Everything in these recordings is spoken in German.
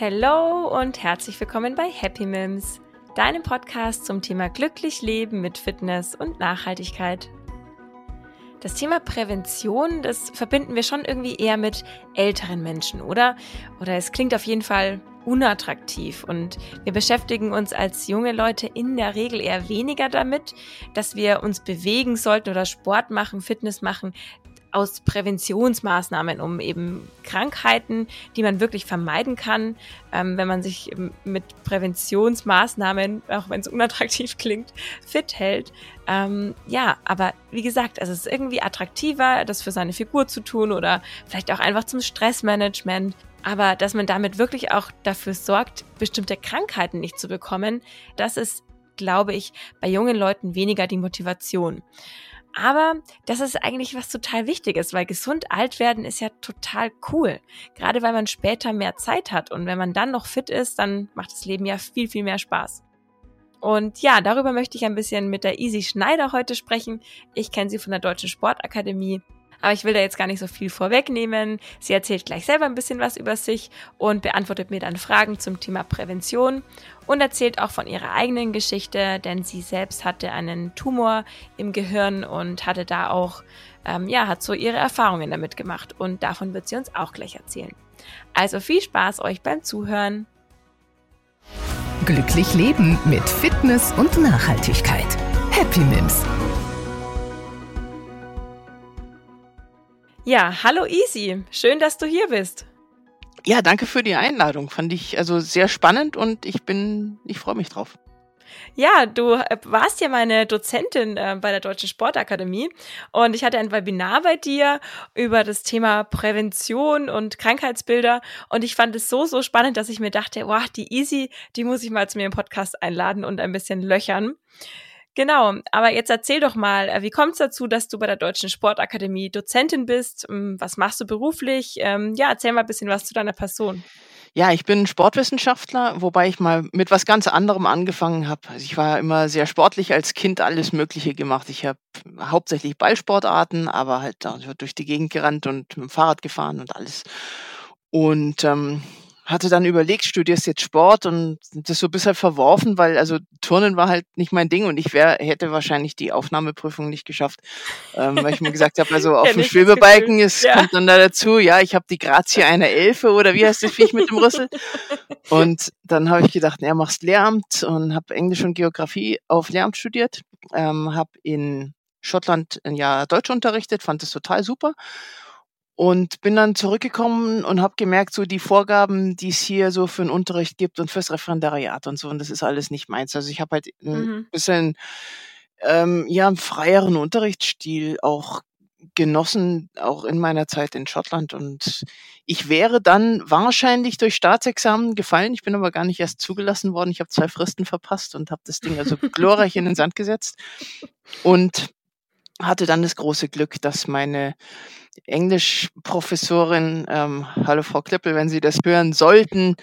Hallo und herzlich willkommen bei Happy Mims, deinem Podcast zum Thema glücklich leben mit Fitness und Nachhaltigkeit. Das Thema Prävention, das verbinden wir schon irgendwie eher mit älteren Menschen, oder? Oder es klingt auf jeden Fall unattraktiv und wir beschäftigen uns als junge Leute in der Regel eher weniger damit, dass wir uns bewegen sollten oder Sport machen, Fitness machen, aus Präventionsmaßnahmen, um eben Krankheiten, die man wirklich vermeiden kann, ähm, wenn man sich mit Präventionsmaßnahmen, auch wenn es unattraktiv klingt, fit hält. Ähm, ja, aber wie gesagt, es ist irgendwie attraktiver, das für seine Figur zu tun oder vielleicht auch einfach zum Stressmanagement. Aber dass man damit wirklich auch dafür sorgt, bestimmte Krankheiten nicht zu bekommen, das ist, glaube ich, bei jungen Leuten weniger die Motivation. Aber das ist eigentlich was total Wichtiges, weil gesund alt werden ist ja total cool. Gerade weil man später mehr Zeit hat und wenn man dann noch fit ist, dann macht das Leben ja viel, viel mehr Spaß. Und ja, darüber möchte ich ein bisschen mit der Easy Schneider heute sprechen. Ich kenne sie von der Deutschen Sportakademie aber ich will da jetzt gar nicht so viel vorwegnehmen. Sie erzählt gleich selber ein bisschen was über sich und beantwortet mir dann Fragen zum Thema Prävention und erzählt auch von ihrer eigenen Geschichte, denn sie selbst hatte einen Tumor im Gehirn und hatte da auch, ähm, ja, hat so ihre Erfahrungen damit gemacht und davon wird sie uns auch gleich erzählen. Also viel Spaß euch beim Zuhören. Glücklich leben mit Fitness und Nachhaltigkeit. Happy Mims. Ja, hallo Easy. Schön, dass du hier bist. Ja, danke für die Einladung. Fand ich also sehr spannend und ich bin, ich freue mich drauf. Ja, du äh, warst ja meine Dozentin äh, bei der Deutschen Sportakademie und ich hatte ein Webinar bei dir über das Thema Prävention und Krankheitsbilder und ich fand es so, so spannend, dass ich mir dachte, wow, die Easy, die muss ich mal zu mir im Podcast einladen und ein bisschen löchern. Genau, aber jetzt erzähl doch mal, äh, wie kommt es dazu, dass du bei der Deutschen Sportakademie Dozentin bist? Ähm, was machst du beruflich? Ähm, ja, erzähl mal ein bisschen was zu deiner Person. Ja, ich bin Sportwissenschaftler, wobei ich mal mit was ganz anderem angefangen habe. Also ich war immer sehr sportlich als Kind alles Mögliche gemacht. Ich habe hauptsächlich Ballsportarten, aber halt durch die Gegend gerannt und mit dem Fahrrad gefahren und alles. Und ähm, hatte dann überlegt, studierst jetzt Sport und das so bisher verworfen, weil also Turnen war halt nicht mein Ding und ich wär, hätte wahrscheinlich die Aufnahmeprüfung nicht geschafft, ähm, weil ich mir gesagt habe, also auf dem Schwebebalken ist, ja. kommt dann da dazu, ja, ich habe die Grazie einer Elfe oder wie heißt das Viech mit dem Rüssel? Und dann habe ich gedacht, naja, machst Lehramt und habe Englisch und Geografie auf Lehramt studiert, ähm, habe in Schottland ein Jahr Deutsch unterrichtet, fand das total super und bin dann zurückgekommen und habe gemerkt, so die Vorgaben, die es hier so für den Unterricht gibt und fürs Referendariat und so, und das ist alles nicht meins. Also ich habe halt ein mhm. bisschen ähm, ja einen freieren Unterrichtsstil auch genossen, auch in meiner Zeit in Schottland. Und ich wäre dann wahrscheinlich durch Staatsexamen gefallen. Ich bin aber gar nicht erst zugelassen worden. Ich habe zwei Fristen verpasst und habe das Ding also glorreich in den Sand gesetzt. Und hatte dann das große Glück, dass meine Englischprofessorin, ähm, hallo Frau Klippel, wenn Sie das hören sollten,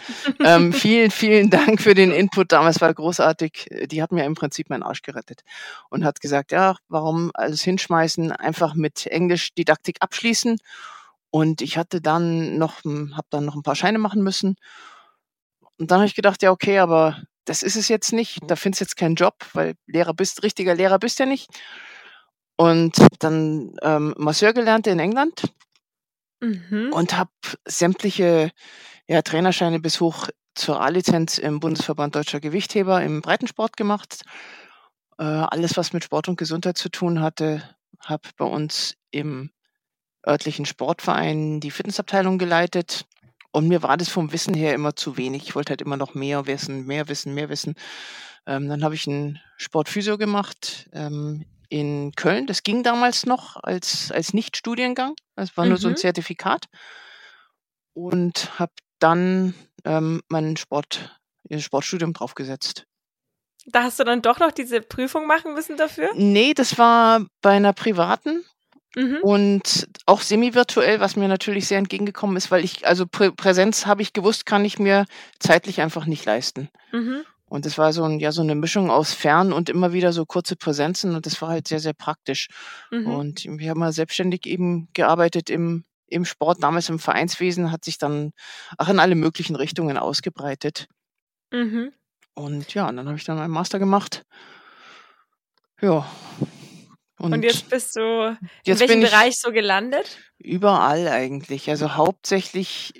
ähm, vielen, vielen Dank für den Input damals, war großartig. Die hat mir im Prinzip meinen Arsch gerettet und hat gesagt, ja, warum alles hinschmeißen, einfach mit Englisch Didaktik abschließen. Und ich hatte dann noch, habe dann noch ein paar Scheine machen müssen. Und dann habe ich gedacht, ja, okay, aber das ist es jetzt nicht. Da findest du jetzt keinen Job, weil Lehrer bist, richtiger Lehrer bist ja nicht und dann ähm, Masseur gelernt in England mhm. und habe sämtliche ja, Trainerscheine bis hoch zur A-Lizenz im Bundesverband Deutscher Gewichtheber im Breitensport gemacht. Äh, alles, was mit Sport und Gesundheit zu tun hatte, habe bei uns im örtlichen Sportverein die Fitnessabteilung geleitet. Und mir war das vom Wissen her immer zu wenig. Ich wollte halt immer noch mehr wissen, mehr wissen, mehr wissen. Ähm, dann habe ich einen Sportphysio gemacht ähm, in Köln. Das ging damals noch als, als Nicht-Studiengang. Das war nur so ein mhm. Zertifikat. Und habe dann ähm, mein Sport, Sportstudium draufgesetzt. Da hast du dann doch noch diese Prüfung machen müssen dafür? Nee, das war bei einer privaten. Mhm. Und auch semi-virtuell, was mir natürlich sehr entgegengekommen ist, weil ich, also Prä Präsenz habe ich gewusst, kann ich mir zeitlich einfach nicht leisten. Mhm. Und das war so ein, ja, so eine Mischung aus fern und immer wieder so kurze Präsenzen und das war halt sehr, sehr praktisch. Mhm. Und wir haben mal selbstständig eben gearbeitet im im Sport, damals im Vereinswesen, hat sich dann auch in alle möglichen Richtungen ausgebreitet. Mhm. Und ja, und dann habe ich dann meinen Master gemacht. Ja. Und, jetzt bist du in welchem Bereich so gelandet? überall eigentlich. Also hauptsächlich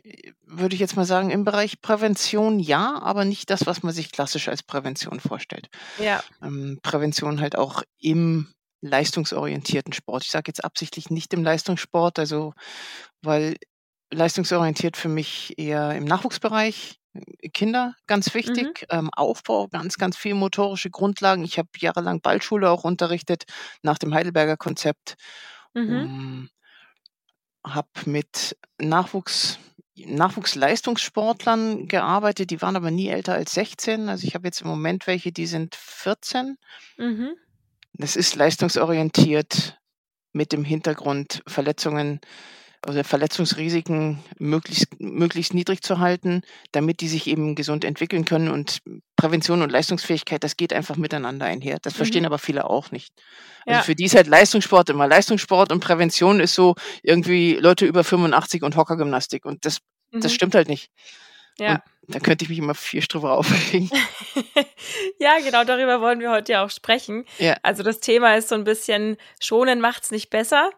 würde ich jetzt mal sagen, im Bereich Prävention ja, aber nicht das, was man sich klassisch als Prävention vorstellt. Ja. Ähm, Prävention halt auch im leistungsorientierten Sport. Ich sage jetzt absichtlich nicht im Leistungssport, also weil leistungsorientiert für mich eher im Nachwuchsbereich, Kinder ganz Mhm. wichtig, ähm, Aufbau, ganz, ganz viel motorische Grundlagen. Ich habe jahrelang Ballschule auch unterrichtet nach dem Heidelberger Konzept. Mhm. Ähm, habe mit Nachwuchs Nachwuchsleistungssportlern gearbeitet, die waren aber nie älter als 16. Also ich habe jetzt im Moment welche, die sind 14. Mhm. Das ist leistungsorientiert mit dem Hintergrund, Verletzungen oder Verletzungsrisiken möglichst, möglichst niedrig zu halten, damit die sich eben gesund entwickeln können. Und Prävention und Leistungsfähigkeit, das geht einfach miteinander einher. Das verstehen Mhm. aber viele auch nicht. Also Ja. für die ist halt Leistungssport immer Leistungssport und Prävention ist so irgendwie Leute über 85 und Hockergymnastik. Und das, das Mhm. stimmt halt nicht. Ja. Da könnte ich mich immer vier drüber aufregen. Ja, genau darüber wollen wir heute ja auch sprechen. Ja. Also das Thema ist so ein bisschen, schonen macht's nicht besser.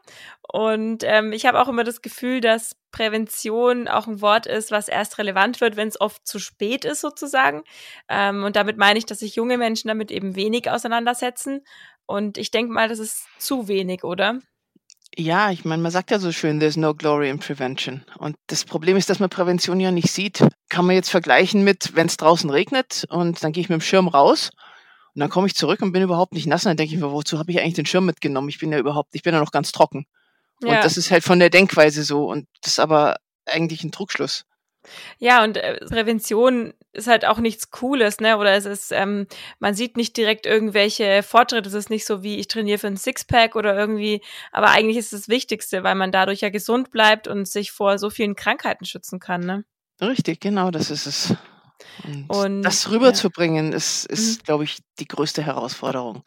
Und ähm, ich habe auch immer das Gefühl, dass Prävention auch ein Wort ist, was erst relevant wird, wenn es oft zu spät ist sozusagen. Ähm, und damit meine ich, dass sich junge Menschen damit eben wenig auseinandersetzen. Und ich denke mal, das ist zu wenig, oder? Ja, ich meine, man sagt ja so schön, there's no glory in prevention. Und das Problem ist, dass man Prävention ja nicht sieht. Kann man jetzt vergleichen mit, wenn es draußen regnet und dann gehe ich mit dem Schirm raus und dann komme ich zurück und bin überhaupt nicht nass. Und dann denke ich mir, wozu habe ich eigentlich den Schirm mitgenommen? Ich bin ja überhaupt, ich bin ja noch ganz trocken. Ja. Und das ist halt von der Denkweise so. Und das ist aber eigentlich ein Trugschluss. Ja, und äh, Prävention ist halt auch nichts Cooles, ne? Oder es ist, ähm, man sieht nicht direkt irgendwelche Fortschritte. Es ist nicht so wie ich trainiere für ein Sixpack oder irgendwie, aber eigentlich ist es das Wichtigste, weil man dadurch ja gesund bleibt und sich vor so vielen Krankheiten schützen kann, ne? Richtig, genau, das ist es. Und, Und, das rüberzubringen, ist, ist Mhm. glaube ich, die größte Herausforderung.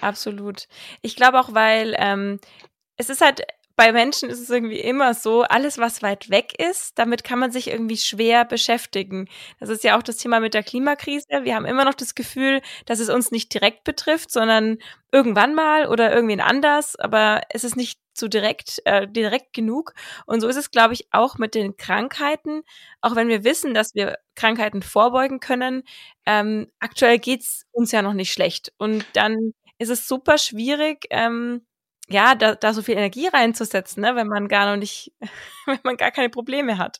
Absolut. Ich glaube auch, weil ähm, es ist halt bei Menschen ist es irgendwie immer so, alles, was weit weg ist, damit kann man sich irgendwie schwer beschäftigen. Das ist ja auch das Thema mit der Klimakrise. Wir haben immer noch das Gefühl, dass es uns nicht direkt betrifft, sondern irgendwann mal oder irgendwen anders, aber es ist nicht so direkt, äh, direkt genug. Und so ist es, glaube ich, auch mit den Krankheiten. Auch wenn wir wissen, dass wir Krankheiten vorbeugen können, ähm, aktuell geht's uns ja noch nicht schlecht. Und dann ist es super schwierig, ähm, ja, da, da so viel Energie reinzusetzen, ne, wenn man gar noch nicht, wenn man gar keine Probleme hat.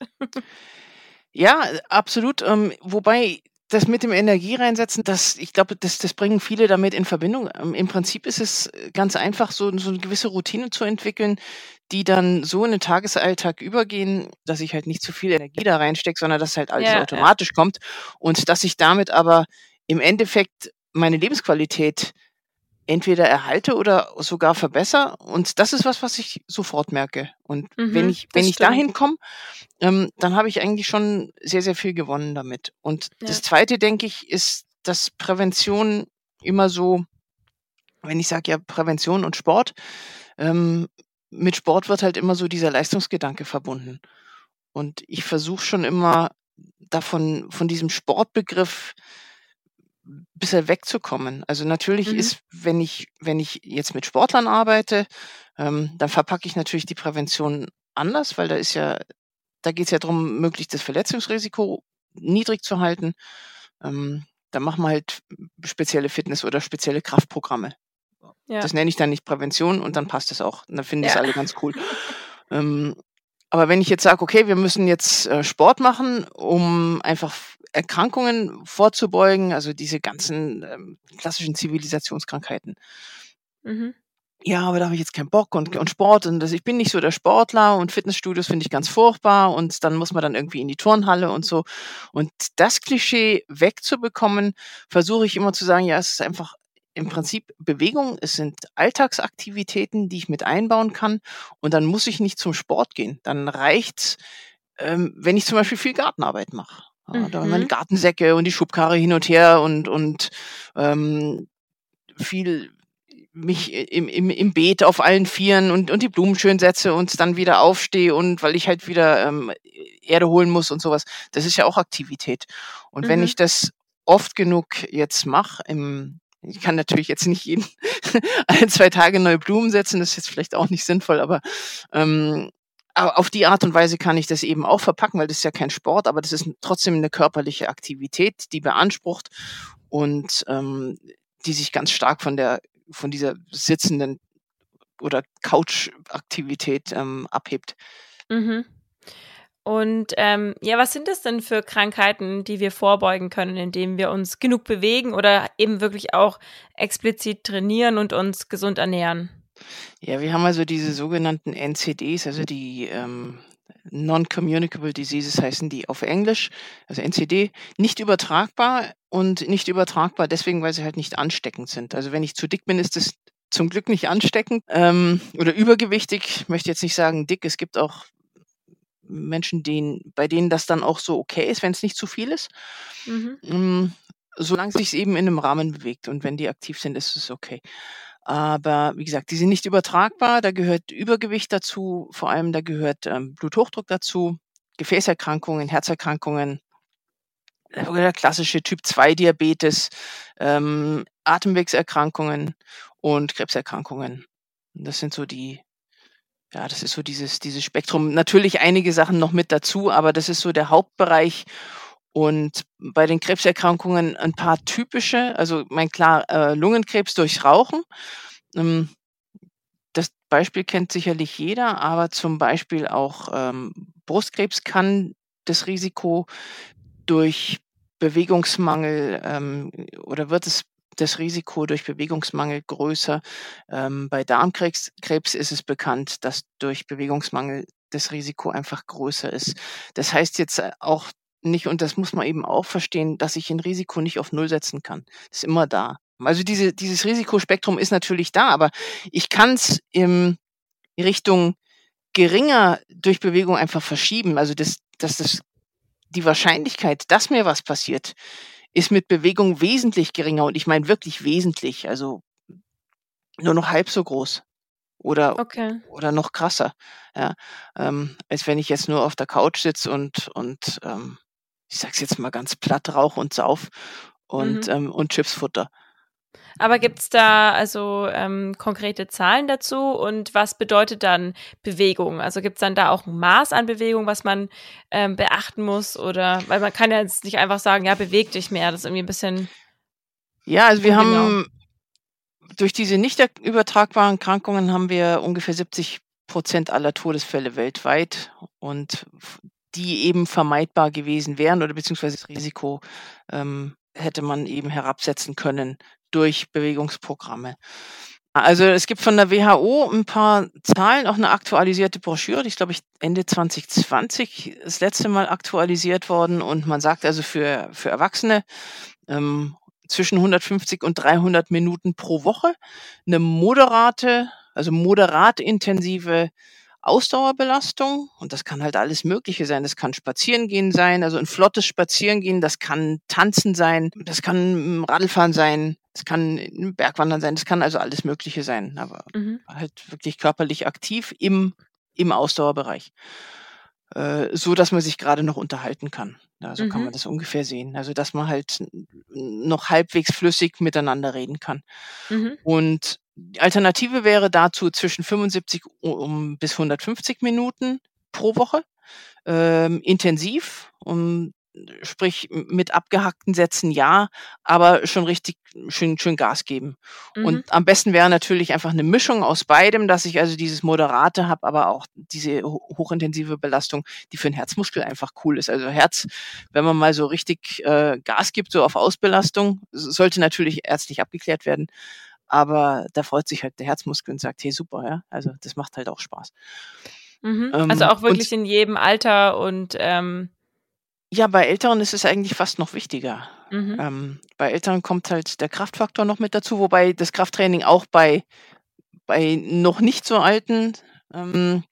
Ja, absolut. Ähm, wobei das mit dem Energie reinsetzen, das, ich glaube, das, das bringen viele damit in Verbindung. Ähm, Im Prinzip ist es ganz einfach, so, so eine gewisse Routine zu entwickeln, die dann so in den Tagesalltag übergehen, dass ich halt nicht zu viel Energie da reinstecke, sondern dass halt alles Ja, ja. automatisch kommt und dass ich damit aber im Endeffekt meine Lebensqualität entweder erhalte oder sogar verbessere. Und das ist was, was ich sofort merke. Und wenn Mhm, ich, wenn ich stimmt. dahin komme, ähm, dann habe ich eigentlich schon sehr, sehr viel gewonnen damit. Und Ja. das Zweite, denke ich, ist, dass Prävention immer so, wenn ich sage ja Prävention und Sport, ähm, mit Sport wird halt immer so dieser Leistungsgedanke verbunden. Und ich versuche schon immer davon, von diesem Sportbegriff bisschen wegzukommen. Also natürlich Mhm. ist, wenn ich, wenn ich jetzt mit Sportlern arbeite, ähm, dann verpacke ich natürlich die Prävention anders, weil da ist ja, da geht es ja darum, möglichst das Verletzungsrisiko niedrig zu halten. Ähm, da machen wir halt spezielle Fitness- oder spezielle Kraftprogramme. Ja. Das nenne ich dann nicht Prävention und dann passt es auch. Und dann finden das Ja. alle ganz cool. ähm, aber wenn ich jetzt sage, okay, wir müssen jetzt äh, Sport machen, um einfach Erkrankungen vorzubeugen, also diese ganzen ähm, klassischen Zivilisationskrankheiten. Mhm. Ja, aber da habe ich jetzt keinen Bock und, und Sport und das, ich bin nicht so der Sportler und Fitnessstudios finde ich ganz furchtbar und dann muss man dann irgendwie in die Turnhalle und so. Und das Klischee wegzubekommen, versuche ich immer zu sagen, ja, es ist einfach im Prinzip Bewegung, es sind Alltagsaktivitäten, die ich mit einbauen kann und dann muss ich nicht zum Sport gehen. Dann reicht's, ähm, wenn ich zum Beispiel viel Gartenarbeit mache. Ja, da Mhm. meine Gartensäcke und die Schubkarre hin und her und, und ähm, viel mich im, im, im Beet auf allen Vieren und, und die Blumen schön setze und dann wieder aufstehe und weil ich halt wieder ähm, Erde holen muss und sowas. Das ist ja auch Aktivität. Und mhm. wenn ich das oft genug jetzt mache, im, ich kann natürlich jetzt nicht jeden ein, zwei Tage neue Blumen setzen, das ist jetzt vielleicht auch nicht sinnvoll, aber ähm, auf die Art und Weise kann ich das eben auch verpacken, weil das ist ja kein Sport, aber das ist trotzdem eine körperliche Aktivität, die beansprucht und ähm, die sich ganz stark von der von dieser sitzenden oder Couch-Aktivität ähm, abhebt. Mhm. Und ähm, ja, was sind das denn für Krankheiten, die wir vorbeugen können, indem wir uns genug bewegen oder eben wirklich auch explizit trainieren und uns gesund ernähren? Ja, wir haben also diese sogenannten NCDs, also die ähm, Non-Communicable Diseases heißen die auf Englisch, also NCD, nicht übertragbar und nicht übertragbar deswegen, weil sie halt nicht ansteckend sind. Also wenn ich zu dick bin, ist das zum Glück nicht ansteckend ähm, oder übergewichtig. Ich möchte jetzt nicht sagen dick, es gibt auch Menschen, denen, bei denen das dann auch so okay ist, wenn es nicht zu viel ist. Mhm. Ähm, solange es sich eben in einem Rahmen bewegt und wenn die aktiv sind, ist es okay. Aber wie gesagt, die sind nicht übertragbar. Da gehört Übergewicht dazu, vor allem da gehört ähm, Bluthochdruck dazu, Gefäßerkrankungen, Herzerkrankungen, oder klassische Typ-2-Diabetes, ähm, Atemwegserkrankungen und Krebserkrankungen. Das sind so die, ja, das ist so dieses, dieses Spektrum. Natürlich einige Sachen noch mit dazu, aber das ist so der Hauptbereich. Und bei den Krebserkrankungen ein paar typische, also mein klar, äh, Lungenkrebs durch Rauchen. Ähm, das Beispiel kennt sicherlich jeder, aber zum Beispiel auch ähm, Brustkrebs kann das Risiko durch Bewegungsmangel ähm, oder wird es das Risiko durch Bewegungsmangel größer. Ähm, bei Darmkrebs Krebs ist es bekannt, dass durch Bewegungsmangel das Risiko einfach größer ist. Das heißt jetzt äh, auch nicht, und das muss man eben auch verstehen, dass ich ein Risiko nicht auf Null setzen kann. Ist immer da. Also diese, dieses Risikospektrum ist natürlich da, aber ich kann es in Richtung geringer durch Bewegung einfach verschieben. Also das, dass das, die Wahrscheinlichkeit, dass mir was passiert, ist mit Bewegung wesentlich geringer. Und ich meine wirklich wesentlich. Also nur noch halb so groß oder okay. oder noch krasser, ja, ähm, als wenn ich jetzt nur auf der Couch sitze und und ähm, ich sag's jetzt mal ganz platt, Rauch und Sauf und, mhm. ähm, und Chipsfutter. Aber gibt's da also ähm, konkrete Zahlen dazu und was bedeutet dann Bewegung? Also gibt's dann da auch ein Maß an Bewegung, was man ähm, beachten muss? Oder weil man kann ja jetzt nicht einfach sagen, ja, beweg dich mehr. Das ist irgendwie ein bisschen. Ja, also wir ungenau. haben durch diese nicht übertragbaren Krankungen haben wir ungefähr 70 Prozent aller Todesfälle weltweit und die eben vermeidbar gewesen wären oder beziehungsweise das Risiko ähm, hätte man eben herabsetzen können durch Bewegungsprogramme. Also es gibt von der WHO ein paar Zahlen, auch eine aktualisierte Broschüre, die ist, glaube ich, Ende 2020 das letzte Mal aktualisiert worden. Und man sagt also für, für Erwachsene ähm, zwischen 150 und 300 Minuten pro Woche eine moderate, also moderat intensive Ausdauerbelastung und das kann halt alles Mögliche sein. Das kann Spazierengehen sein, also ein flottes Spazierengehen, das kann Tanzen sein, das kann Radlfahren sein, das kann Bergwandern sein, das kann also alles Mögliche sein, aber mhm. halt wirklich körperlich aktiv im, im Ausdauerbereich. Äh, so dass man sich gerade noch unterhalten kann. Ja, so mhm. kann man das ungefähr sehen. Also dass man halt noch halbwegs flüssig miteinander reden kann. Mhm. Und die Alternative wäre dazu zwischen 75 um, bis 150 Minuten pro Woche ähm, intensiv, um, sprich mit abgehackten Sätzen ja, aber schon richtig schön, schön Gas geben. Mhm. Und am besten wäre natürlich einfach eine Mischung aus beidem, dass ich also dieses Moderate habe, aber auch diese hochintensive Belastung, die für den Herzmuskel einfach cool ist. Also Herz, wenn man mal so richtig äh, Gas gibt, so auf Ausbelastung, sollte natürlich ärztlich abgeklärt werden. Aber da freut sich halt der Herzmuskel und sagt, hey, super, ja. Also das macht halt auch Spaß. Mhm. Ähm, also auch wirklich in jedem Alter und ähm ja, bei Älteren ist es eigentlich fast noch wichtiger. Mhm. Ähm, bei Älteren kommt halt der Kraftfaktor noch mit dazu, wobei das Krafttraining auch bei, bei noch nicht so alten ähm,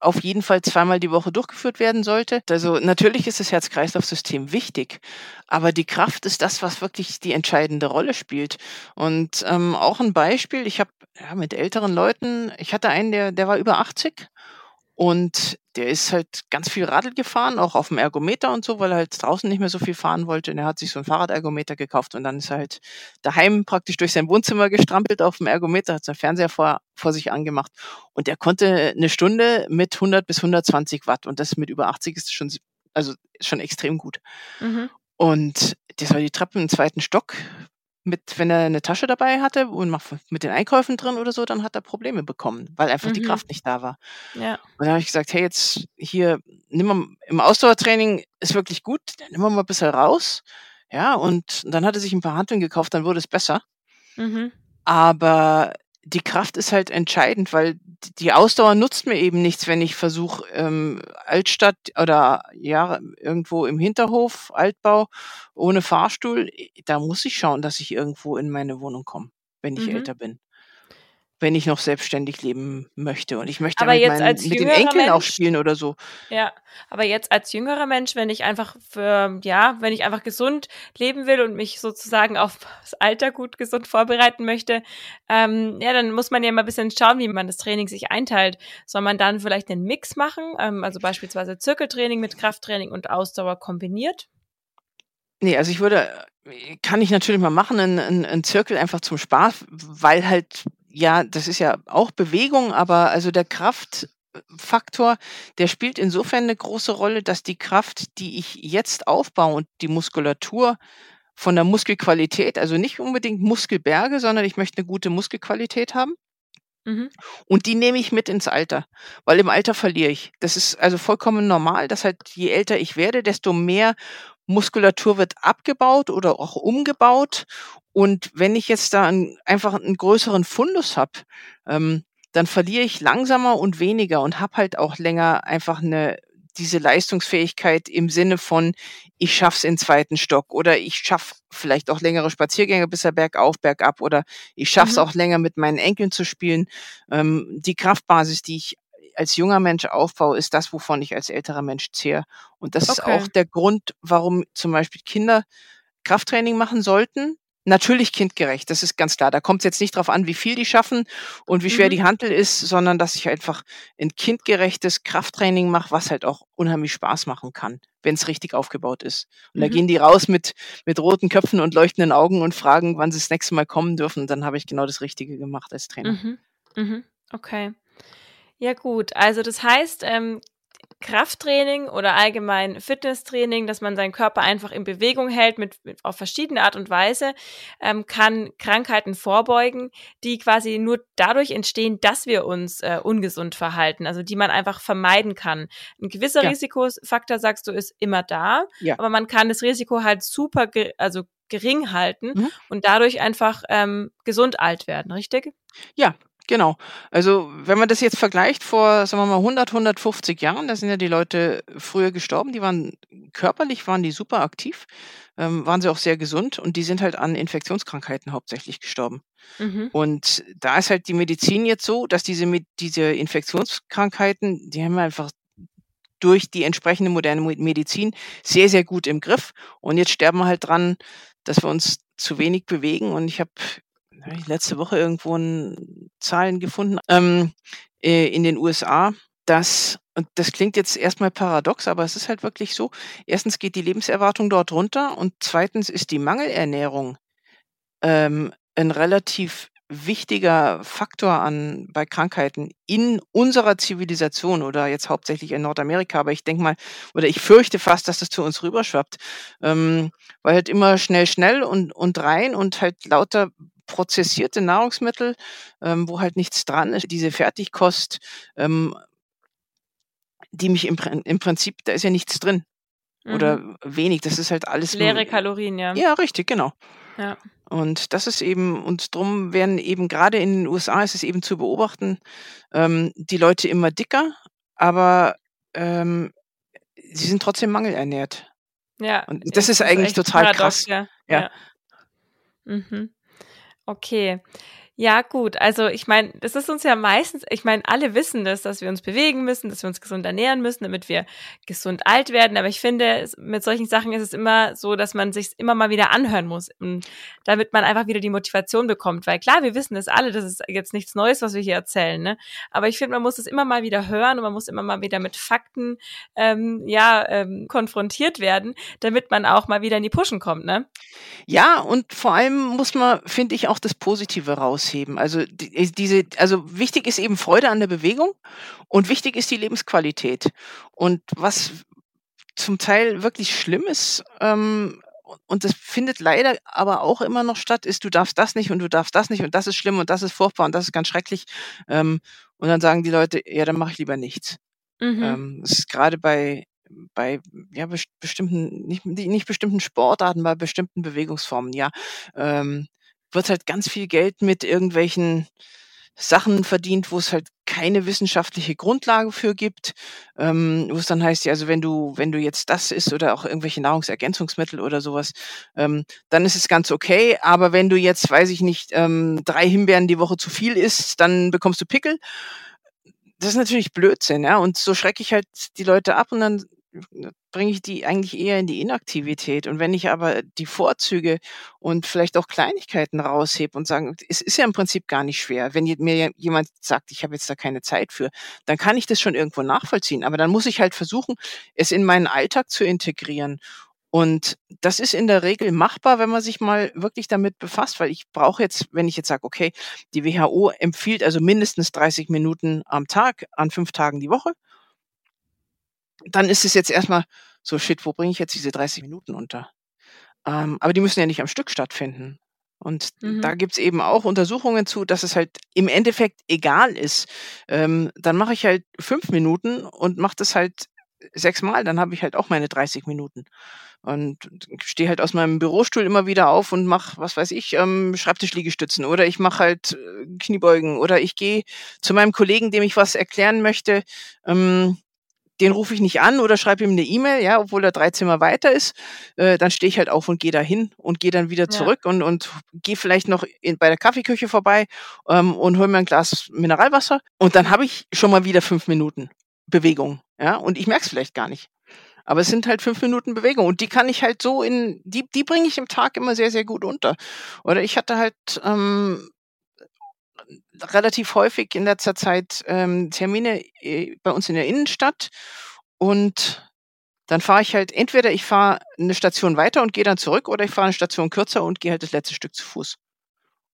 auf jeden Fall zweimal die Woche durchgeführt werden sollte. Also natürlich ist das Herz-Kreislauf-System wichtig, aber die Kraft ist das, was wirklich die entscheidende Rolle spielt. Und ähm, auch ein Beispiel, ich habe ja, mit älteren Leuten. Ich hatte einen, der, der war über 80 und der ist halt ganz viel Radl gefahren, auch auf dem Ergometer und so, weil er halt draußen nicht mehr so viel fahren wollte. Und er hat sich so ein Fahrradergometer gekauft und dann ist er halt daheim praktisch durch sein Wohnzimmer gestrampelt auf dem Ergometer, hat seinen Fernseher vor, vor sich angemacht und er konnte eine Stunde mit 100 bis 120 Watt und das mit über 80 ist schon, also schon extrem gut. Mhm. Und das war die Treppe im zweiten Stock mit, wenn er eine Tasche dabei hatte und mit den Einkäufen drin oder so, dann hat er Probleme bekommen, weil einfach die mhm. Kraft nicht da war. Ja. Und dann habe ich gesagt, hey, jetzt hier, nimm mal im Ausdauertraining ist wirklich gut, dann nimm mal ein bisschen raus. Ja, und dann hat er sich ein paar Hanteln gekauft, dann wurde es besser. Mhm. Aber die Kraft ist halt entscheidend, weil die Ausdauer nutzt mir eben nichts, wenn ich versuche, ähm, Altstadt oder ja, irgendwo im Hinterhof, Altbau, ohne Fahrstuhl, da muss ich schauen, dass ich irgendwo in meine Wohnung komme, wenn ich mhm. älter bin wenn ich noch selbstständig leben möchte. Und ich möchte aber mit, jetzt als mit den Enkeln Mensch, auch spielen oder so. Ja, aber jetzt als jüngerer Mensch, wenn ich einfach für, ja, wenn ich einfach gesund leben will und mich sozusagen auf das Alter gut gesund vorbereiten möchte, ähm, ja, dann muss man ja mal ein bisschen schauen, wie man das Training sich einteilt. Soll man dann vielleicht einen Mix machen, ähm, also beispielsweise Zirkeltraining mit Krafttraining und Ausdauer kombiniert? Nee, also ich würde, kann ich natürlich mal machen, einen, einen Zirkel einfach zum Spaß, weil halt ja, das ist ja auch Bewegung, aber also der Kraftfaktor, der spielt insofern eine große Rolle, dass die Kraft, die ich jetzt aufbaue und die Muskulatur von der Muskelqualität, also nicht unbedingt Muskelberge, sondern ich möchte eine gute Muskelqualität haben. Mhm. Und die nehme ich mit ins Alter, weil im Alter verliere ich. Das ist also vollkommen normal, dass halt je älter ich werde, desto mehr Muskulatur wird abgebaut oder auch umgebaut. Und wenn ich jetzt da ein, einfach einen größeren Fundus habe, ähm, dann verliere ich langsamer und weniger und habe halt auch länger einfach eine diese Leistungsfähigkeit im Sinne von, ich schaff's in zweiten Stock oder ich schaff vielleicht auch längere Spaziergänge bis er bergauf, bergab oder ich schaff's mhm. auch länger mit meinen Enkeln zu spielen. Ähm, die Kraftbasis, die ich als junger Mensch aufbaue, ist das, wovon ich als älterer Mensch zehre. Und das okay. ist auch der Grund, warum zum Beispiel Kinder Krafttraining machen sollten. Natürlich kindgerecht, das ist ganz klar. Da kommt es jetzt nicht darauf an, wie viel die schaffen und wie schwer mhm. die Hantel ist, sondern dass ich einfach ein kindgerechtes Krafttraining mache, was halt auch unheimlich Spaß machen kann, wenn es richtig aufgebaut ist. Und mhm. da gehen die raus mit, mit roten Köpfen und leuchtenden Augen und fragen, wann sie das nächste Mal kommen dürfen. Dann habe ich genau das Richtige gemacht als Trainer. Mhm. Mhm. Okay. Ja gut, also das heißt, ähm, Krafttraining oder allgemein Fitnesstraining, dass man seinen Körper einfach in Bewegung hält mit, mit auf verschiedene Art und Weise, ähm, kann Krankheiten vorbeugen, die quasi nur dadurch entstehen, dass wir uns äh, ungesund verhalten, also die man einfach vermeiden kann. Ein gewisser ja. Risikofaktor, sagst du, ist immer da, ja. aber man kann das Risiko halt super, ge also gering halten mhm. und dadurch einfach ähm, gesund alt werden, richtig? Ja, Genau. Also, wenn man das jetzt vergleicht vor, sagen wir mal, 100, 150 Jahren, da sind ja die Leute früher gestorben, die waren körperlich waren die super aktiv, ähm, waren sie auch sehr gesund und die sind halt an Infektionskrankheiten hauptsächlich gestorben. Mhm. Und da ist halt die Medizin jetzt so, dass diese, diese Infektionskrankheiten, die haben wir einfach durch die entsprechende moderne Medizin sehr, sehr gut im Griff. Und jetzt sterben wir halt dran, dass wir uns zu wenig bewegen. Und ich habe habe ich letzte Woche irgendwo ein, Zahlen gefunden, ähm, äh, in den USA, dass, und das klingt jetzt erstmal paradox, aber es ist halt wirklich so, erstens geht die Lebenserwartung dort runter und zweitens ist die Mangelernährung ähm, ein relativ wichtiger Faktor an bei Krankheiten in unserer Zivilisation oder jetzt hauptsächlich in Nordamerika, aber ich denke mal, oder ich fürchte fast, dass das zu uns rüberschwappt, ähm, weil halt immer schnell, schnell und, und rein und halt lauter prozessierte Nahrungsmittel, ähm, wo halt nichts dran ist. Diese Fertigkost, ähm, die mich im, im Prinzip, da ist ja nichts drin. Mhm. Oder wenig, das ist halt alles. Leere Kalorien, ja. Ja, richtig, genau. Ja. Und das ist eben, und drum werden eben gerade in den USA ist es eben zu beobachten, ähm, die Leute immer dicker, aber ähm, sie sind trotzdem mangelernährt. Ja. Und das ist, ist eigentlich total paradox, krass. Ja. ja. ja. Mhm. Okay. Ja, gut. Also ich meine, das ist uns ja meistens, ich meine, alle wissen das, dass wir uns bewegen müssen, dass wir uns gesund ernähren müssen, damit wir gesund alt werden. Aber ich finde, mit solchen Sachen ist es immer so, dass man sich immer mal wieder anhören muss, damit man einfach wieder die Motivation bekommt. Weil klar, wir wissen das alle, das ist jetzt nichts Neues, was wir hier erzählen. Ne? Aber ich finde, man muss es immer mal wieder hören und man muss immer mal wieder mit Fakten ähm, ja ähm, konfrontiert werden, damit man auch mal wieder in die Pushen kommt. Ne? Ja, und vor allem muss man, finde ich, auch das Positive raus herausheben. Also die, diese, also wichtig ist eben Freude an der Bewegung und wichtig ist die Lebensqualität. Und was zum Teil wirklich schlimm ist, ähm, und das findet leider aber auch immer noch statt, ist, du darfst das nicht und du darfst das nicht und das ist schlimm und das ist furchtbar und das ist ganz schrecklich. Ähm, und dann sagen die Leute, ja, dann mache ich lieber nichts. Mhm. Ähm, das ist gerade bei bei ja bestimmten nicht nicht bestimmten Sportarten, bei bestimmten Bewegungsformen, ja. Ähm, wird halt ganz viel Geld mit irgendwelchen Sachen verdient, wo es halt keine wissenschaftliche Grundlage für gibt, ähm, wo es dann heißt, ja, also wenn du, wenn du jetzt das isst oder auch irgendwelche Nahrungsergänzungsmittel oder sowas, ähm, dann ist es ganz okay. Aber wenn du jetzt, weiß ich nicht, ähm, drei Himbeeren die Woche zu viel isst, dann bekommst du Pickel. Das ist natürlich Blödsinn, ja. Und so schrecke ich halt die Leute ab und dann bringe ich die eigentlich eher in die Inaktivität. Und wenn ich aber die Vorzüge und vielleicht auch Kleinigkeiten raushebe und sagen, es ist ja im Prinzip gar nicht schwer. Wenn mir jemand sagt, ich habe jetzt da keine Zeit für, dann kann ich das schon irgendwo nachvollziehen. Aber dann muss ich halt versuchen, es in meinen Alltag zu integrieren. Und das ist in der Regel machbar, wenn man sich mal wirklich damit befasst, weil ich brauche jetzt, wenn ich jetzt sage, okay, die WHO empfiehlt also mindestens 30 Minuten am Tag an fünf Tagen die Woche dann ist es jetzt erstmal so, shit, wo bringe ich jetzt diese 30 Minuten unter? Ähm, aber die müssen ja nicht am Stück stattfinden. Und mhm. da gibt's eben auch Untersuchungen zu, dass es halt im Endeffekt egal ist. Ähm, dann mache ich halt fünf Minuten und mache das halt sechsmal, dann habe ich halt auch meine 30 Minuten. Und stehe halt aus meinem Bürostuhl immer wieder auf und mache, was weiß ich, ähm, Schreibtischliegestützen oder ich mache halt äh, Kniebeugen oder ich gehe zu meinem Kollegen, dem ich was erklären möchte, ähm, den rufe ich nicht an oder schreibe ihm eine E-Mail, ja, obwohl er drei Zimmer weiter ist, äh, dann stehe ich halt auf und gehe dahin und gehe dann wieder zurück ja. und, und gehe vielleicht noch in, bei der Kaffeeküche vorbei ähm, und hole mir ein Glas Mineralwasser und dann habe ich schon mal wieder fünf Minuten Bewegung, ja, und ich merke es vielleicht gar nicht. Aber es sind halt fünf Minuten Bewegung und die kann ich halt so in, die, die bringe ich im Tag immer sehr, sehr gut unter. Oder ich hatte halt ähm, relativ häufig in letzter Zeit ähm, Termine äh, bei uns in der Innenstadt und dann fahre ich halt entweder ich fahre eine Station weiter und gehe dann zurück oder ich fahre eine Station kürzer und gehe halt das letzte Stück zu Fuß.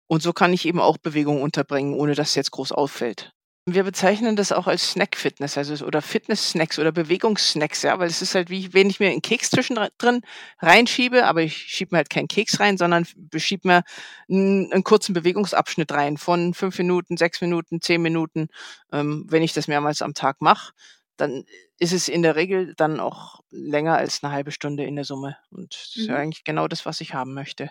Und so kann ich eben auch Bewegung unterbringen, ohne dass es jetzt groß auffällt. Wir bezeichnen das auch als Snack-Fitness, also oder Fitness-Snacks oder Bewegungssnacks, ja, weil es ist halt wie, wenn ich mir einen Keks zwischendrin reinschiebe, aber ich schiebe mir halt keinen Keks rein, sondern schiebe mir einen, einen, kurzen Bewegungsabschnitt rein von fünf Minuten, sechs Minuten, zehn Minuten. Ähm, wenn ich das mehrmals am Tag mache, dann ist es in der Regel dann auch länger als eine halbe Stunde in der Summe. Und das ist ja mhm. eigentlich genau das, was ich haben möchte.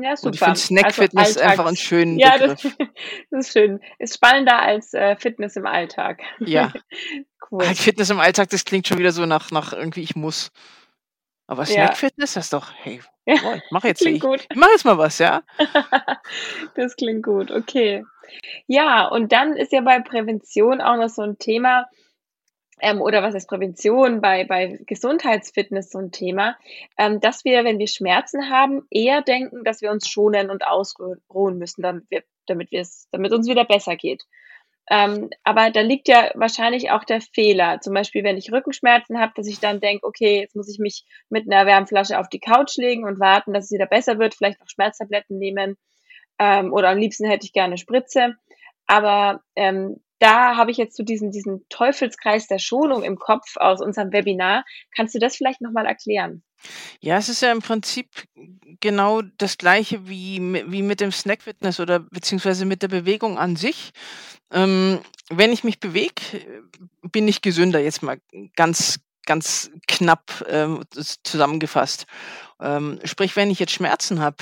Ja, super. Und ich finde Snack-Fitness also einfach einen schönen ja, Begriff. Das, das ist schön. Ist spannender als äh, Fitness im Alltag. Ja. cool. Halt Fitness im Alltag, das klingt schon wieder so nach, nach irgendwie ich muss. Aber Snack-Fitness, das ist doch, hey, boah, ich mach jetzt, klingt ich, gut. ich mach jetzt mal was, ja? das klingt gut, okay. Ja, und dann ist ja bei Prävention auch noch so ein Thema, ähm, oder was ist Prävention bei, bei Gesundheitsfitness so ein Thema, ähm, dass wir, wenn wir Schmerzen haben, eher denken, dass wir uns schonen und ausruhen müssen, damit wir, damit wir es, damit uns wieder besser geht. Ähm, aber da liegt ja wahrscheinlich auch der Fehler. Zum Beispiel, wenn ich Rückenschmerzen habe, dass ich dann denke, okay, jetzt muss ich mich mit einer Wärmflasche auf die Couch legen und warten, dass es wieder besser wird, vielleicht noch Schmerztabletten nehmen ähm, oder am liebsten hätte ich gerne Spritze. Aber ähm, da habe ich jetzt so diesen, diesen Teufelskreis der Schonung im Kopf aus unserem Webinar. Kannst du das vielleicht nochmal erklären? Ja, es ist ja im Prinzip genau das Gleiche wie, wie mit dem Snack-Fitness oder beziehungsweise mit der Bewegung an sich. Ähm, wenn ich mich bewege, bin ich gesünder, jetzt mal ganz, ganz knapp ähm, zusammengefasst. Ähm, sprich, wenn ich jetzt Schmerzen habe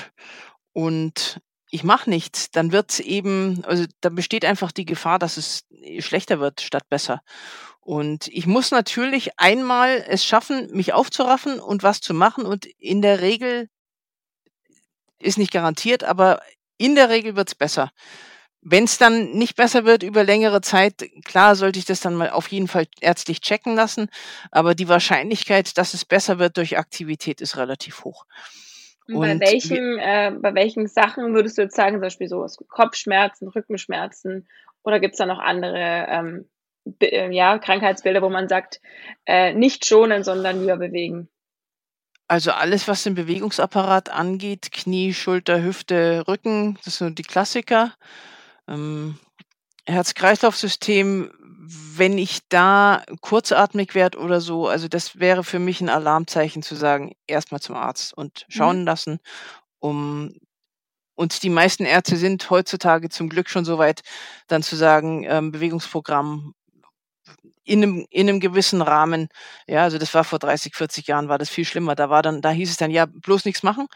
und ich mache nichts, dann wird's eben, also da besteht einfach die Gefahr, dass es schlechter wird statt besser. Und ich muss natürlich einmal es schaffen, mich aufzuraffen und was zu machen. Und in der Regel ist nicht garantiert, aber in der Regel wird's besser. Wenn es dann nicht besser wird über längere Zeit, klar sollte ich das dann mal auf jeden Fall ärztlich checken lassen, aber die Wahrscheinlichkeit, dass es besser wird durch Aktivität, ist relativ hoch. Bei Und welchen, äh, bei welchen Sachen würdest du jetzt sagen, zum Beispiel so Kopfschmerzen, Rückenschmerzen oder gibt es da noch andere ähm, äh, ja, Krankheitsbilder, wo man sagt, äh, nicht schonen, sondern lieber bewegen? Also alles, was den Bewegungsapparat angeht, Knie, Schulter, Hüfte, Rücken, das sind die Klassiker. Ähm, Herz-Kreislauf-System, wenn ich da kurzatmig werde oder so, also das wäre für mich ein Alarmzeichen zu sagen, erstmal zum Arzt und Mhm. schauen lassen, um und die meisten Ärzte sind heutzutage zum Glück schon so weit, dann zu sagen, ähm, Bewegungsprogramm in 'nem in 'nem gewissen Rahmen. Ja, also das war vor 30, 40 Jahren war das viel schlimmer. Da war dann da hieß es dann: „Ja, bloß nichts machen.“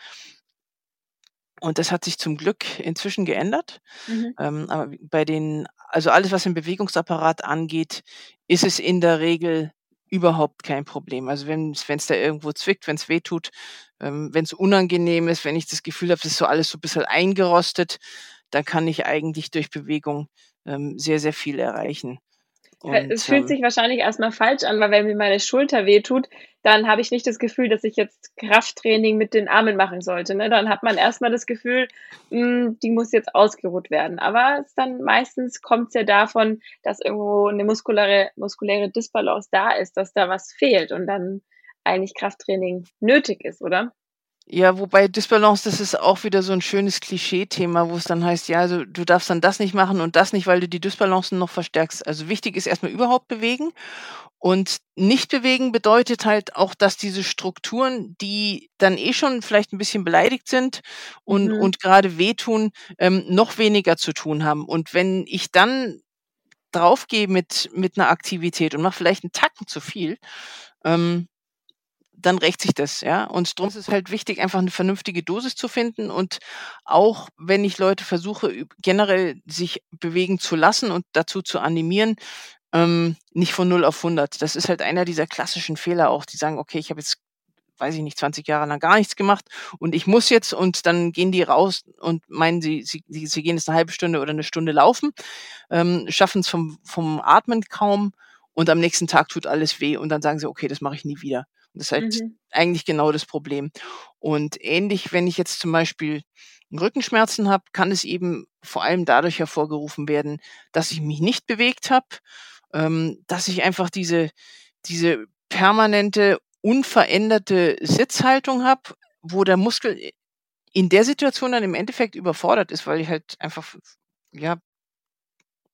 Und das hat sich zum Glück inzwischen geändert. Mhm. Ähm, aber bei den also alles, was den Bewegungsapparat angeht, ist es in der Regel überhaupt kein Problem. Also wenn's wenn's da irgendwo zwickt, wenn's wehtut, ähm, wenn's unangenehm ist, wenn ich das Gefühl habe, das ist so alles so 'n bisschen eingerostet, dann kann ich eigentlich durch Bewegung, ähm, sehr, sehr viel erreichen. Äh, es Und, fühlt ähm sich wahrscheinlich erst mal falsch an, weil wenn mir meine Schulter wehtut, dann habe ich nicht das Gefühl, dass ich jetzt Krafttraining mit den Armen machen sollte, ne? Dann hat man erst mal das Gefühl, hm, die muss jetzt ausgeruht werden. Aber es dann meistens kommt's ja davon, dass irgendwo 'ne muskuläre muskuläre Dysbalance da ist, dass da was fehlt und dann eigentlich Krafttraining nötig ist, oder? Ja, wobei Dysbalance, das ist auch wieder so 'n schönes Klischeethema, wo es dann heißt: „Ja, also du darfst dann das nicht machen und das nicht, weil du die Dysbalancen noch verstärkst.“ Also wichtig ist erst mal überhaupt bewegen und nicht bewegen bedeutet halt auch, dass diese Strukturen, die dann eh schon vielleicht 'n bisschen beleidigt sind und Mhm. und grade wehtun, ähm, noch weniger zu tun haben. Und wenn ich dann draufgehe mit mit 'ner Aktivität und mache vielleicht 'n Tacken zu viel, ähm, dann rächt sich das, ja? Und drum ist es halt wichtig, einfach 'ne vernünftige Dosis zu finden und auch wenn ich Leute versuche, generell sich bewegen zu lassen und dazu zu animieren, ähm, nicht von 0 auf 100. Das ist halt einer dieser klassischen Fehler auch, die sagen: „Okay, ich habe jetzt, weiß ich nicht, 20 Jahre lang gar nichts gemacht und ich muss jetzt“ und dann gehen die raus und meinen, sie sie sie gehen jetzt 'ne halbe Stunde oder 'ne Stunde laufen, ähm, schaffen's vom vom Atmen kaum und am nächsten Tag tut alles weh und dann sagen sie: „Okay, das mache ich nie wieder.“ Und das ist halt Mhm. eigentlich genau das Problem. Und ähnlich, wenn ich jetzt zum Beispiel Rückenschmerzen habe, kann es eben vor allem dadurch hervorgerufen werden, dass ich mich nicht bewegt habe, ähm, dass ich einfach diese diese permanente, unveränderte Sitzhaltung habe, wo der Muskel in der Situation dann im Endeffekt überfordert ist, weil ich halt einfach ja